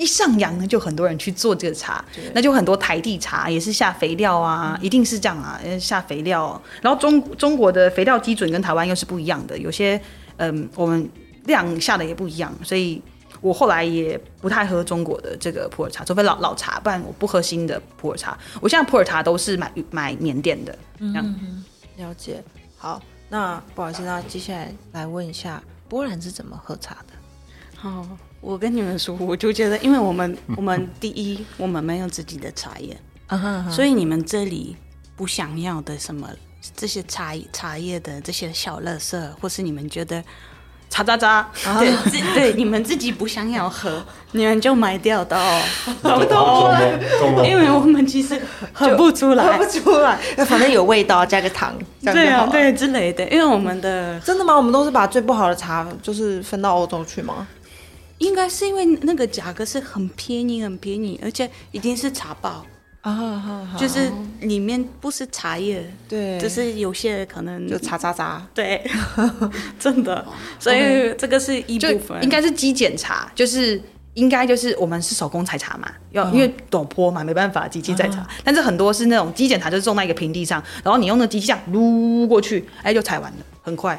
一上扬呢，就很多人去做这个茶，那就很多台地茶也是下肥料啊，一定是这样啊，呃下肥料。然后中中国的肥料基准跟台湾又是不一样的，有些嗯、我们量下的也不一样，所以我后来也不太喝中国的这个普洱茶，除非老老茶，不然我不喝新的普洱茶。我现在普洱茶都是买买缅甸的，这样。了解。好，那不好意思，那接下来来问一下，波兰是怎么喝茶的？好，我跟你们说，我就觉得，因为我们 <laughs> 我们第一，我们没有自己的茶叶，所以你们这里不想要的什么这些茶茶叶的这些小垃圾，或是你们觉得茶渣渣，对自对你们自己不想要喝，<laughs> 你们就买掉的哦，懂了，懂。<laughs> 因为我们其实喝不出来喝不，出来，反正有味道，加个糖。对啊对之类的，因为我们的真的吗？我们都是把最不好的茶就是分到欧洲去吗？应该是因为那个价格是很便宜很便宜，而且一定是茶包，啊哈哈，就是里面不是茶叶，对，只是有些可能就茶渣渣。对，<laughs> 真的，所以这个是一就部分，应该是机检查，就是应该就是我们是手工采茶嘛，要、因为陡坡嘛，没办法机器采茶，但是很多是那种机检查，就是种在一个平地上，然后你用那机器这样撸过去，哎，就采完了，很快，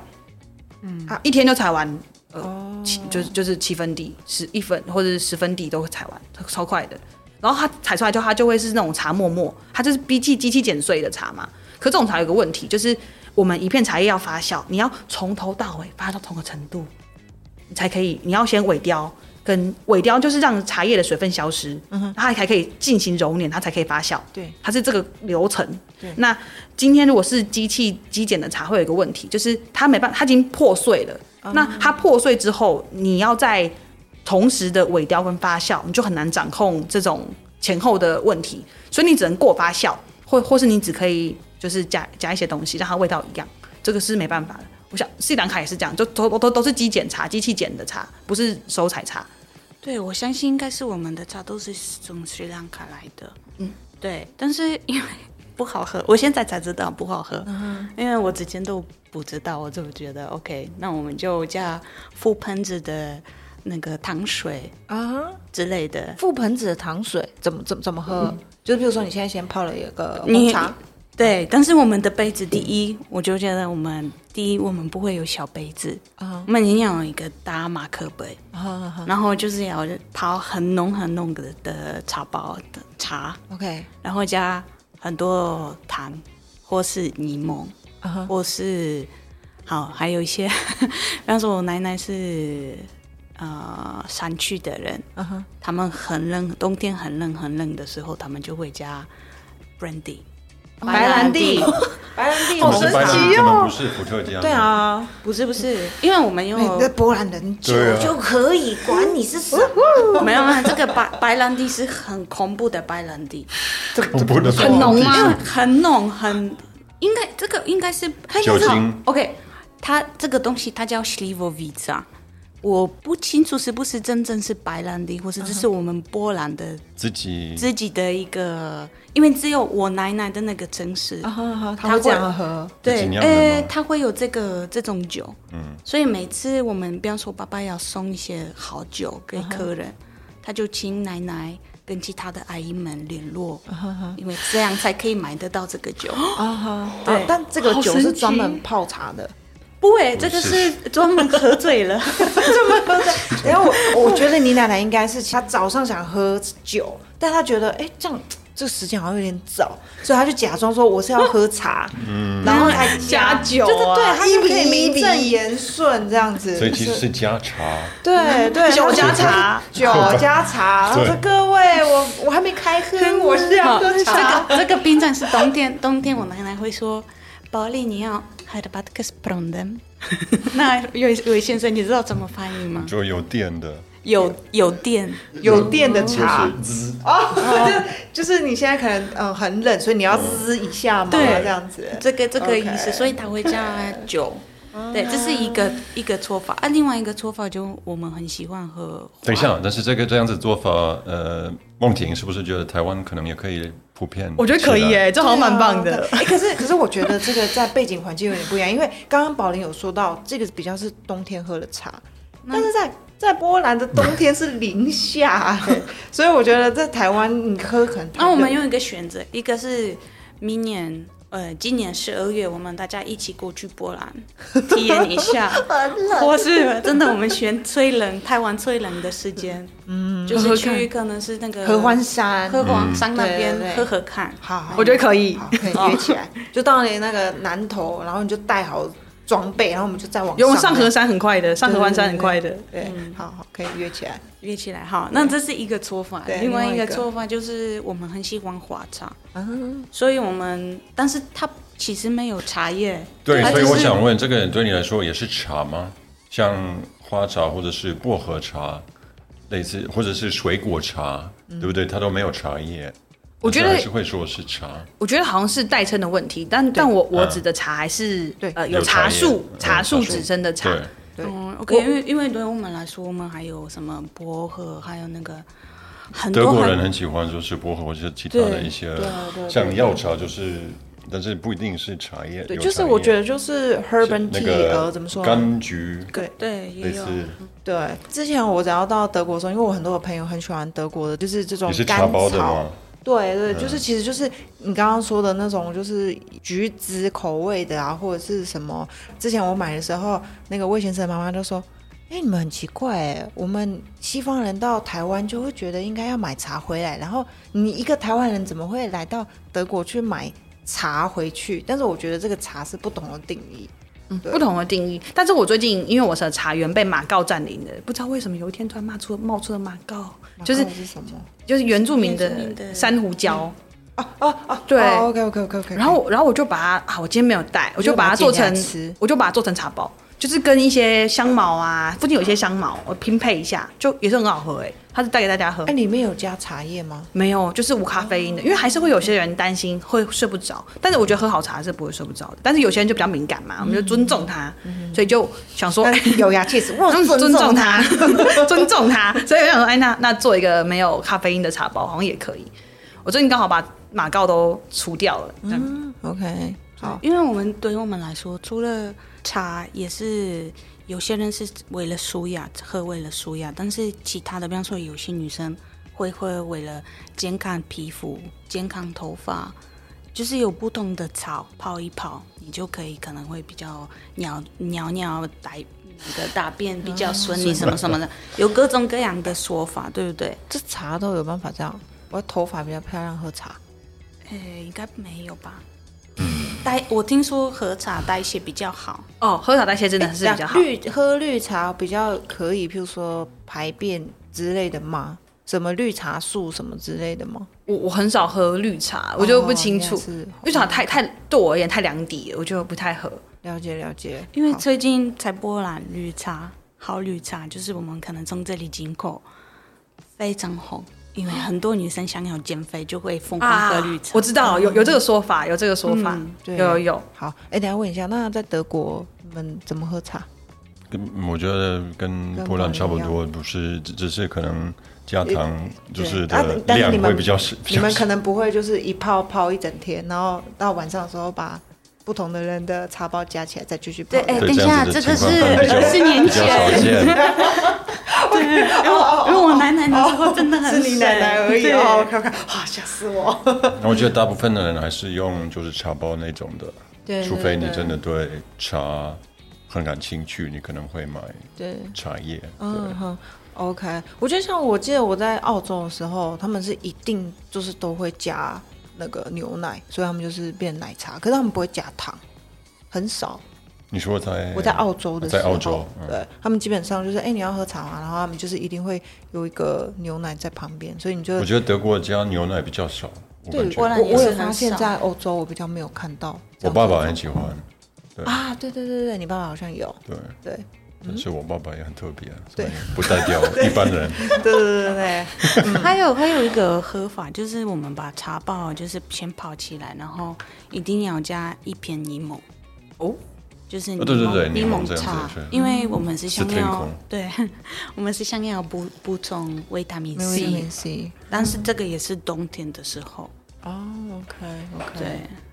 嗯。啊，一天就采完，呃，七就是就是七分地，十一分或者是十分地都会采完，超快的。然后它采出来就它就会是那种茶沫沫，它就是机器机器剪碎的茶嘛。可这种茶有个问题，就是我们一片茶叶要发酵，你要从头到尾发酵到同个程度，你才可以。你要先尾雕，跟尾雕就是让茶叶的水分消失，嗯、它才可以进行揉捻，它才可以发酵。对，它是这个流程。对那今天如果是机器机剪的茶，会有一个问题，就是它没办法，它已经破碎了。那它破碎之后，你要在同时的尾雕跟发酵，你就很难掌控这种前后的问题，所以你只能过发酵，或或是你只可以就是加加一些东西，让它味道一样，这个是没办法的。我想斯里兰卡也是这样，就都都都是机检茶，机器检的茶，不是手采茶。对我相信应该是我们的茶都是从斯里兰卡来的，嗯，对，但是因为不好喝，我现在才知道不好喝，因为我之前都不知道，我就觉得 OK，那我们就加覆盆子的那个糖水啊，之类的，覆盆子的糖水怎么怎么怎么喝？就比如说你现在先泡了一个红茶，对，但是我们的杯子，第一，我就觉得我们第一，我们不会有小杯子，啊我们一定要有一个大马克杯，啊然后就是要泡很浓很浓的的茶包的茶，，OK，然后加很多糖，或是柠檬，或是好，还有一些，<laughs> 比方说我奶奶是呃山区的人，他们很冷，冬天很冷很冷的时候，他们就会加 brandy 白兰地，白兰地，不是白兰地，哦不是伏特加。对，啊，不是不是，因为我们那用波兰人酒就可以，管你是什么，没有没有，这个白白兰地是很恐怖的白兰地，恐怖的很浓吗很浓很，应该这个应该是酒精 OK，它这个东西它叫 Slivovica，我不清楚是不是真正是白兰地，或是这是我们波兰的自己自己的一个，因为只有我奶奶的那个城市，他他会会这样喝，对自己，酿的呃吗，它会有这个这种酒，嗯，所以每次我们比方说爸爸要送一些好酒给客人，他就请奶奶跟其他的阿姨们联络，因为这样才可以买得到这个酒。啊哈，对。啊但这个酒是专门泡茶的。不会，这个是专门喝醉了。<laughs> 专门喝醉然后我我觉得你奶奶应该是她早上想喝酒，但她觉得哎这样这个时间好像有点早，所以她就假装说我是要喝茶，然后还加酒啊就是对，她就可以一比一名正言顺这样子。所以其实是加茶。对对，酒加茶酒加茶。然后说对各位，我我还没开喝，我是要喝这茶。个这个冰镇是冬天，冬天我奶奶会说：“宝莉，你要 h 的 b a t k s p r o n d e m 那有有先生，你知道怎么翻译吗？就有电的，有有电，有电的茶。<laughs> 就是就就是你现在可能嗯很冷，所以你要滋一下嘛，对。这样子。这个这个意思所以他会加酒。对，这是一个一个做法。啊，另外一个做法就我们很喜欢喝。等一下，但是这个这样子做法，呃，梦婷是不是觉得台湾可能也可以普遍？我觉得可以耶，这好像蛮棒的。<laughs> 哎、可是可是我觉得这个在背景环境有点不一样，因为刚刚宝林有说到，这个比较是冬天喝的茶，但是在在波兰的冬天是零下、哎 <laughs> 所以我觉得在台湾你喝可能。那我们用一个选择，一个是明年。呃，今年十二月，我们大家一起过去波兰体验一下，<laughs> 或是真的我们选最冷、台湾最冷的时间，嗯，就是去可能是那个合欢山，合欢山那边喝喝看。好，好。我觉得可以，可以约起来，<laughs> 就到你那个南头，然后你就带好装备，然后我们就再往上上河山很快的，上河湾山很快的。对，对好好可以约起来。约起来哈，那这是一个做法。另外一个个做法就是我们很喜欢花茶，嗯，所以我们但是它其实没有茶叶，对，所以我想问，这个对你来说也是茶吗？像花茶或者是薄荷茶，类似或者是水果茶，对不对？它都没有茶叶，我觉得但是会说是茶。我觉得好像是代称的问题，但但我我指的茶还是对呃有茶树嗯茶树指称的茶。对，，OK，因为因为对我们来说，我们还有什么薄荷，还有那个很多德国人很喜欢就是薄荷或者其他的一些对对对，像药茶就是，但是不一定是茶叶。对，就是我觉得就是 herb 那 tea，个呃，怎么说？柑橘对对也有类似，对，之前我只要到德国的时候，因为我很多的朋友很喜欢德国的，就是这种也是甘茶包的草吗？。对对，就是其实就是你刚刚说的那种，就是橘子口味的啊，或者是什么。之前我买的时候，那个魏先生妈妈就说：“哎、你们很奇怪哎，我们西方人到台湾就会觉得应该要买茶回来，然后你一个台湾人怎么会来到德国去买茶回去？但是我觉得这个茶是不同的定义。对。不同的定义，但是我最近因为我的茶园被马告占领了，不知道为什么有一天突然冒出冒出了马告，就是？就是原住民的珊瑚礁，哦哦哦，对。哦，OK OK OK OK。然后然后我就把它啊，我今天没有带，我就把它做成我就把它做成茶包，就是跟一些香茅啊，附近有一些香茅，我拼配一下，就也是很好喝哎，它是带给大家喝哎，。里面有加茶叶吗？没有，就是无咖啡因的，因为还是会有些人担心会睡不着，但是我觉得喝好茶是不会睡不着的。但是有些人就比较敏感嘛，我们就尊重他，所以就想说，<laughs> 有呀，确实，我尊尊重他。<laughs> 尊重他，所以我想说，哎，那那做一个没有咖啡因的茶包好像也可以。我最近刚好把马告都除掉了，嗯 OK，好，因为我们对于我们来说，除了茶，也是有些人是为了舒压喝，为了舒压，但是其他的，比方说有些女生会喝为了健康皮肤、健康头发，就是有不同的草泡一泡，你就可以可能会比较尿尿尿大那个大便比较顺利什么什么的，有各种各样的说法，对不对？这茶都有办法这样。我头发比较漂亮，喝茶。哎，应该没有吧？代我听说喝茶代谢比较好。哦，喝茶代谢真的是比较好。绿喝绿茶比较可以，譬如说排便之类的吗？什么绿茶素什么之类的吗？我我很少喝绿茶，我就不清楚。绿茶太太对我而言太凉底了，我就不太喝。了解了解，因为最近才波兰绿茶，好绿茶就是我们可能从这里进口，非常红。因为很多女生想要减肥，就会疯狂喝绿茶。我知道有有这个说法，有这个说法，嗯对有有有。好。哎，等下问一下，那在德国你们怎么喝茶？跟我觉得跟波兰差不多，不是只只是可能加糖就是对啊的量会比较少。比较少你们可能不会就是一泡泡一整天，然后到晚上的时候把不同的人的茶包加起来再继续泡。对，哎，对等一下，这个是二十 <laughs> 年前，<laughs> 对。因为我因为我奶奶那时候真的很是你奶奶而已对哦，看看，哇，吓死我！那我觉得大部分的人还是用就是茶包那种的，对除非你对真的对茶很感兴趣，你可能会买对，茶叶。嗯哼，OK。我觉得像我记得我在澳洲的时候，他们是一定就是都会加那个牛奶，所以他们就是变奶茶，可是他们不会加糖，很少。你说在我在澳洲的时候，在澳洲，嗯对他们基本上就是，哎、你要喝茶吗？然后他们就是一定会有一个牛奶在旁边，所以你就我觉得德国加牛奶比较少，我对我我也是很也发现，在欧洲我比较没有看到。我爸爸很喜欢，啊，对对对对，你爸爸好像有，对，对但是我爸爸也很特别，对不代表 <laughs> 一般人。<laughs> 对对对对还有还有一个喝法，就是我们把茶包就是先泡起来，然后一定要加一片柠檬。哦，就是哦对对对柠柠檬这样子茶是，因为我们是想要对，<laughs> 我们是想要补补充维他命没有维他 C，C。但是这个也是冬天的时候，哦，OK OK，对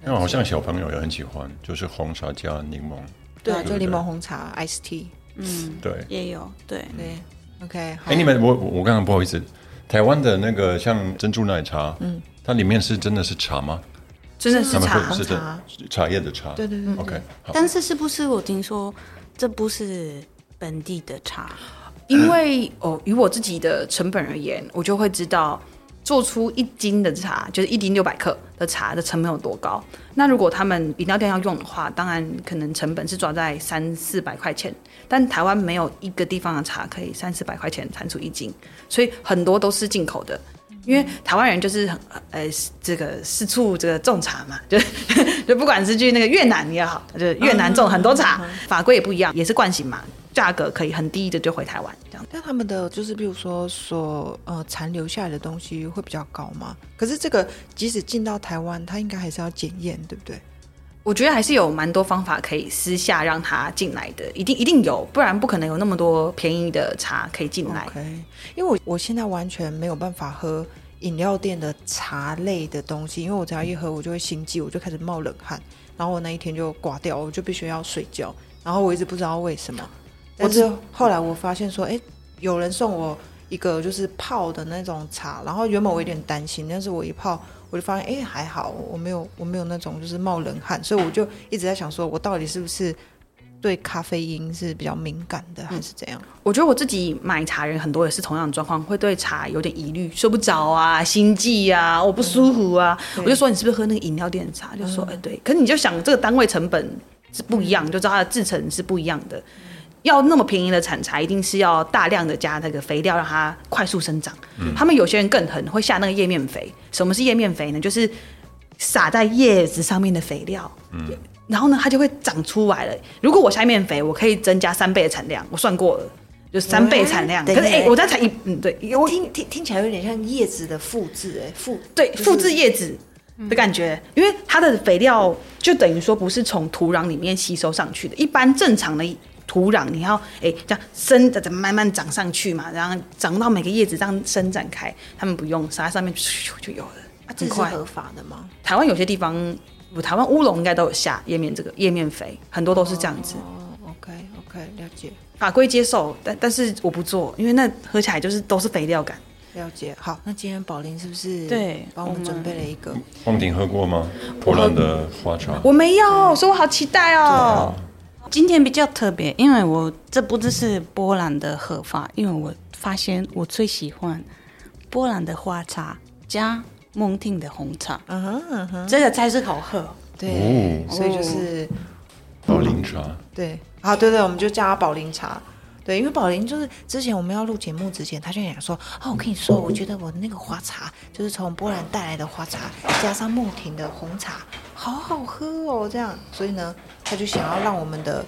因为好像小朋友也很喜欢，就是红茶加柠檬。对就柠檬红茶 Ice Tea。嗯，对，也有对，对，OK，哎，你们我我我刚刚不好意思，台湾的那个像珍珠奶茶，嗯，它里面是真的是茶吗？真的是茶会是的茶茶叶的茶。对对对 OK，但是是不是我听说这不是本地的茶？因为哦，以我自己的成本而言，我就会知道做出一斤的茶，就是一斤六百克的茶的成本有多高。那如果他们饮料店要用的话，当然可能成本是抓在三四百块钱，但台湾没有一个地方的茶可以三四百块钱产出一斤，所以很多都是进口的。因为台湾人就是很呃这个四处这个种茶嘛，<laughs> 就就不管是去那个越南也好，就越南种很多茶，法规也不一样，也是惯性嘛，价格可以很低的就回台湾这样。但他们的就是，比如说所呃残留下来的东西会比较高吗？可是这个即使进到台湾，它应该还是要检验，对不对？我觉得还是有蛮多方法可以私下让他进来的，一定一定有，不然不可能有那么多便宜的茶可以进来。因为我我现在完全没有办法喝饮料店的茶类的东西，因为我只要一喝我就会心悸，我就开始冒冷汗，然后我那一天就挂掉，我就必须要睡觉，然后我一直不知道为什么。但是后来我发现说，哎，有人送我一个就是泡的那种茶，然后原本我有点担心，但是我一泡我就发现，哎，还好，我没有我没有那种就是冒冷汗，所以我就一直在想说，我到底是不是对咖啡因是比较敏感的，还是怎样？我觉得我自己买茶人很多也是同样的状况，会对茶有点疑虑，睡不着啊，心悸啊，我不舒服啊。我就说你是不是喝那个饮料店的茶？就说哎、对，可是你就想这个单位成本是不一样，就知道它的制成是不一样的。要那么便宜的产茶，一定是要大量的加那个肥料，让它快速生长。他们有些人更狠，会下那个叶面肥。什么是叶面肥呢？就是撒在叶子上面的肥料。嗯然后呢，它就会长出来了。如果我下面肥，我可以增加三倍的产量，我算过了，就三倍产量。可是哎、我再才一，嗯，对，我听听听起来有点像叶子的复制，哎，复对就是复制叶子的感觉，因为它的肥料就等于说不是从土壤里面吸收上去的。一般正常的土壤，你要哎这样生的慢慢长上去嘛，然后长到每个叶子这样伸展开，他们不用撒在上面咻就有了，啊，这。是合法的吗？台湾有些地方，台湾乌龙应该都有下叶面这个叶面肥，很多都是这样子。哦，OK OK，了解法规接受，但但是我不做，因为那喝起来就是都是肥料感。了解。好，那今天宝林是不是对帮我们准备了一个？黄婷喝过吗？波兰的花茶。我没有，所以我好期待哦。今天比较特别，因为我这不只是波兰的喝法，因为我发现我最喜欢波兰的花茶加蒙汀的红茶，嗯哼嗯哼，这个才是好喝。对，哦所以就是宝林茶，对，啊，对对，我们就叫它宝林茶。对，因为宝林就是之前我们要录节目之前，他就想说，哦，我跟你说，我觉得我那个花茶就是从波兰带来的花茶，加上梦婷的红茶，好好喝哦，这样，所以呢，他就想要让我们的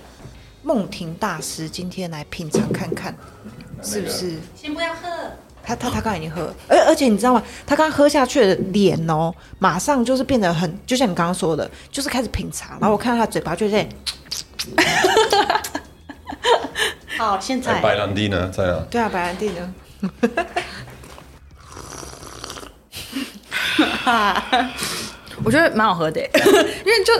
梦婷大师今天来品尝看看，是不是？先不要喝，他他他刚刚已经喝了，而而且你知道吗？他刚喝下去的脸哦，马上就是变得很，就像你刚刚说的，就是开始品尝。然后我看到他嘴巴就在，<laughs> 好，现哎，在白兰地呢？在啊？对啊，白兰地呢？<laughs> 我觉得蛮好喝的，<laughs> 因为就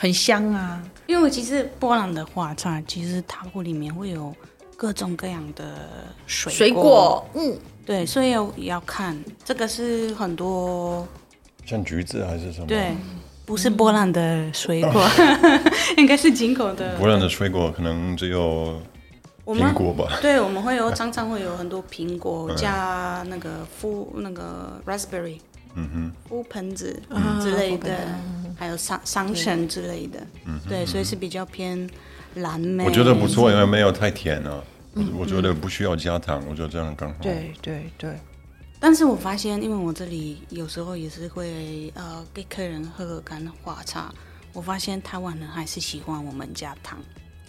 很香啊。因为其实波兰的花茶，其实它会里面会有各种各样的水水果，嗯，对，所以要要看这个是很多像橘子还是什么？对，不是波兰的水果，<laughs> 应该是进口的。波兰的水果可能只有苹果吧。对，我们会有常常会有很多苹果加那个麸那个 raspberry，嗯哼，乌盆子啊之类的还有桑桑葚之类的。嗯对，所以是比较偏蓝莓。我觉得不错，因为没有太甜啊。我我觉得不需要加糖，我觉得这样刚好。对对对，但是我发现，因为我这里有时候也是会呃给客人喝喝干花茶，我发现台湾人还是喜欢我们加糖。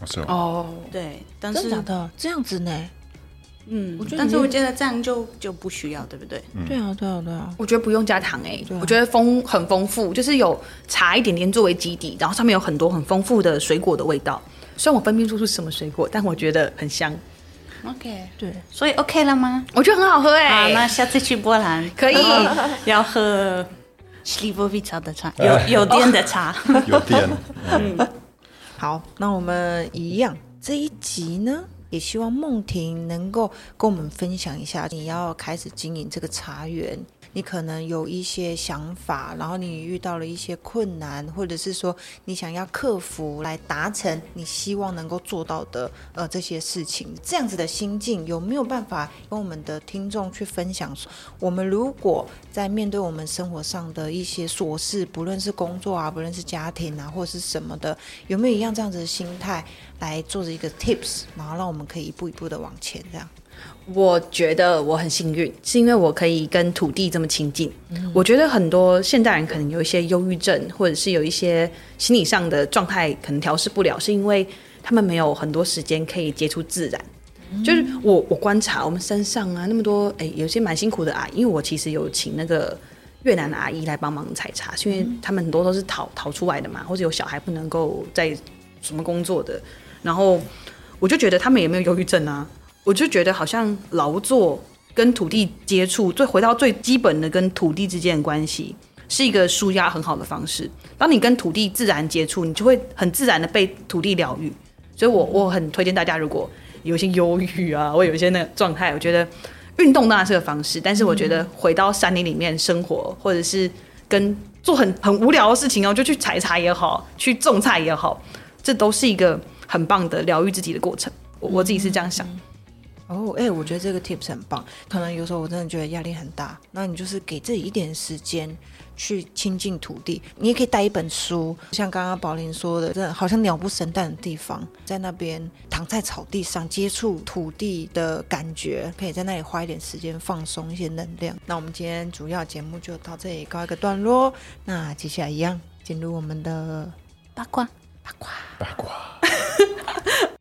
是哦。哦，对，但是真的？这样子呢？嗯，我觉得但是我觉得这样就就不需要，对不对？对啊对啊对啊，我觉得不用加糖哎、对啊我觉得丰很丰富，就是有茶一点点作为基底，然后上面有很多很丰富的水果的味道。虽然我分辨不出是什么水果，但我觉得很香，OK，对，所以 OK 了吗？我觉得很好喝好，哎、那下次去波兰 <laughs> 可以要喝 s l i v o v i c a 的茶，有有店的茶。有电。<laughs> <laughs> 好，那我们一样这一集呢，也希望梦婷能够跟我们分享一下，你要开始经营这个茶园。你可能有一些想法，然后你遇到了一些困难，或者是说你想要克服来达成你希望能够做到的呃这些事情，这样子的心境有没有办法跟我们的听众去分享？我们如果在面对我们生活上的一些琐事，不论是工作啊，不论是家庭啊，或者是什么的，有没有一样这样子的心态来做着一个 tips，然后让我们可以一步一步的往前这样？我觉得我很幸运，是因为我可以跟土地这么亲近。我觉得很多现代人可能有一些忧郁症，或者是有一些心理上的状态可能调试不了，是因为他们没有很多时间可以接触自然。就是我我观察我们山上啊那么多哎，有些蛮辛苦的阿姨，因为我其实有请那个越南的阿姨来帮忙采茶，是因为他们很多都是逃逃出来的嘛，或者有小孩不能够在什么工作的，然后我就觉得他们也没有忧郁症啊，我就觉得好像劳作跟土地接触，最回到最基本的跟土地之间的关系，是一个舒压很好的方式。当你跟土地自然接触，你就会很自然的被土地疗愈。所以我我很推荐大家，如果有一些忧郁啊，或有一些那个状态，我觉得运动当然是个方式，但是我觉得回到山林里面生活，或者是跟做很很无聊的事情哦，就去采茶也好，去种菜也好，这都是一个很棒的疗愈自己的过程。我我自己是这样想。哦，哎、我觉得这个 tips 很棒。可能有时候我真的觉得压力很大，那你就是给自己一点时间去亲近土地。你也可以带一本书，像刚刚宝林说的，真的好像鸟不生蛋的地方，在那边躺在草地上接触土地的感觉，可以在那里花一点时间放松一些能量。那我们今天主要节目就到这里告一个段落。那接下来一样进入我们的八卦八卦，八卦。<laughs>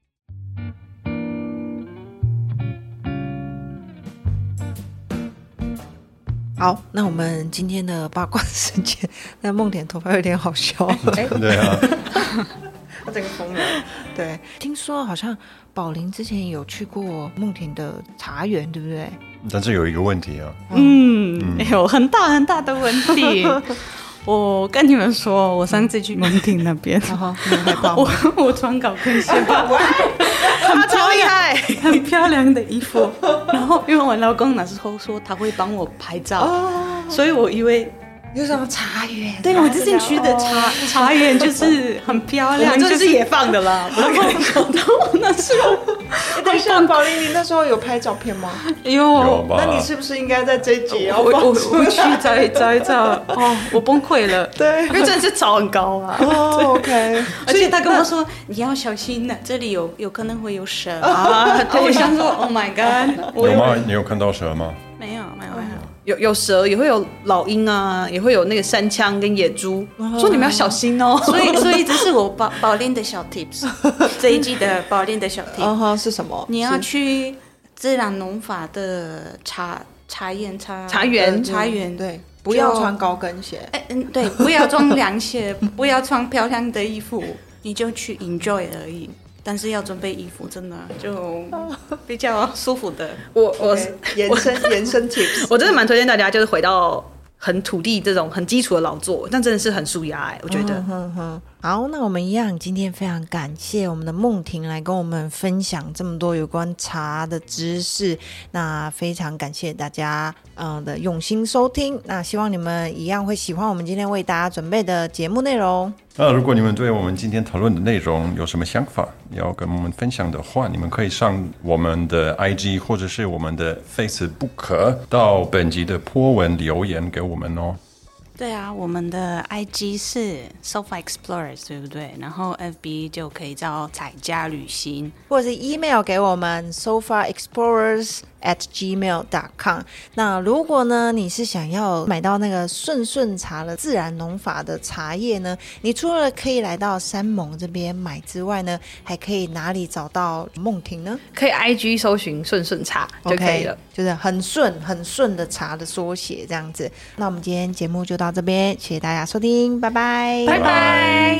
好，那我们今天的八卦时间，那梦田头发有点好笑。<laughs> 对啊，<laughs> 他整个疯了。对，听说好像宝林之前有去过梦田的茶园，对不对？但是有一个问题啊，嗯，有很大很大的问题。<laughs> 我跟你们说，我上次去蒙顶那边，然后害怕我？我穿高跟鞋吧，<laughs> 他超厉害，很漂亮的衣服。然后因为我老公那时候说他会帮我拍照，所以我以为有什么茶园？对我之前去的茶茶园就是很漂亮，这就是是野放的啦。<laughs> 我跟你讲，我那时候 <laughs> 等一下，宝林，你那时候有拍照片吗？有？那你是不是应该在这一集要我我我去找一找一找，哦，我崩溃了。<laughs> 对因为真的是草很高啊。哦，OK，而且他跟我说你要小心呢，这里有有可能会有蛇啊。我想说，Oh my God，有吗？你有看到蛇吗？没有有蛇，也会有老鹰啊，也会有那个山枪跟野猪，说你们要小心哦。所以 <laughs> 所以这是我宝宝林的小 tips，<laughs> 这一季的宝林的小 <laughs> tips，嗯哼，是什么？你要去自然农法的茶茶园茶茶园茶园对，不要穿高跟鞋。哎嗯对，不要穿凉鞋，不要穿漂亮的衣服，你就去 enjoy 而已。但是要准备衣服，真的就 <laughs> 比较舒服的。我我延伸 <laughs> 延伸 tips，我真的蛮推荐大家，就是回到很土地这种很基础的劳作，但真的是很舒压哎，我觉得。好，那我们一样，今天非常感谢我们的梦婷来跟我们分享这么多有关茶的知识。那非常感谢大家嗯、的用心收听。那希望你们一样会喜欢我们今天为大家准备的节目内容。那如果你们对我们今天讨论的内容有什么想法，要跟我们分享的话，你们可以上我们的 IG 或者是我们的 Facebook 到本集的波文留言给我们哦。对啊，我们的 IG 是 Sofa Explorers，对不对？然后 FB 就可以叫彩家旅行。或者是 email 给我们 sofaexplorers at gmail dot com。那如果呢，你是想要买到那个顺顺茶的自然农法的茶叶呢，你除了可以来到山盟这边买之外呢，还可以哪里找到梦婷呢可以 IG 搜寻顺顺茶就可以了。就是很顺很顺的茶的缩写这样子。那我们今天节目就到这边谢谢大家收听拜拜。拜拜。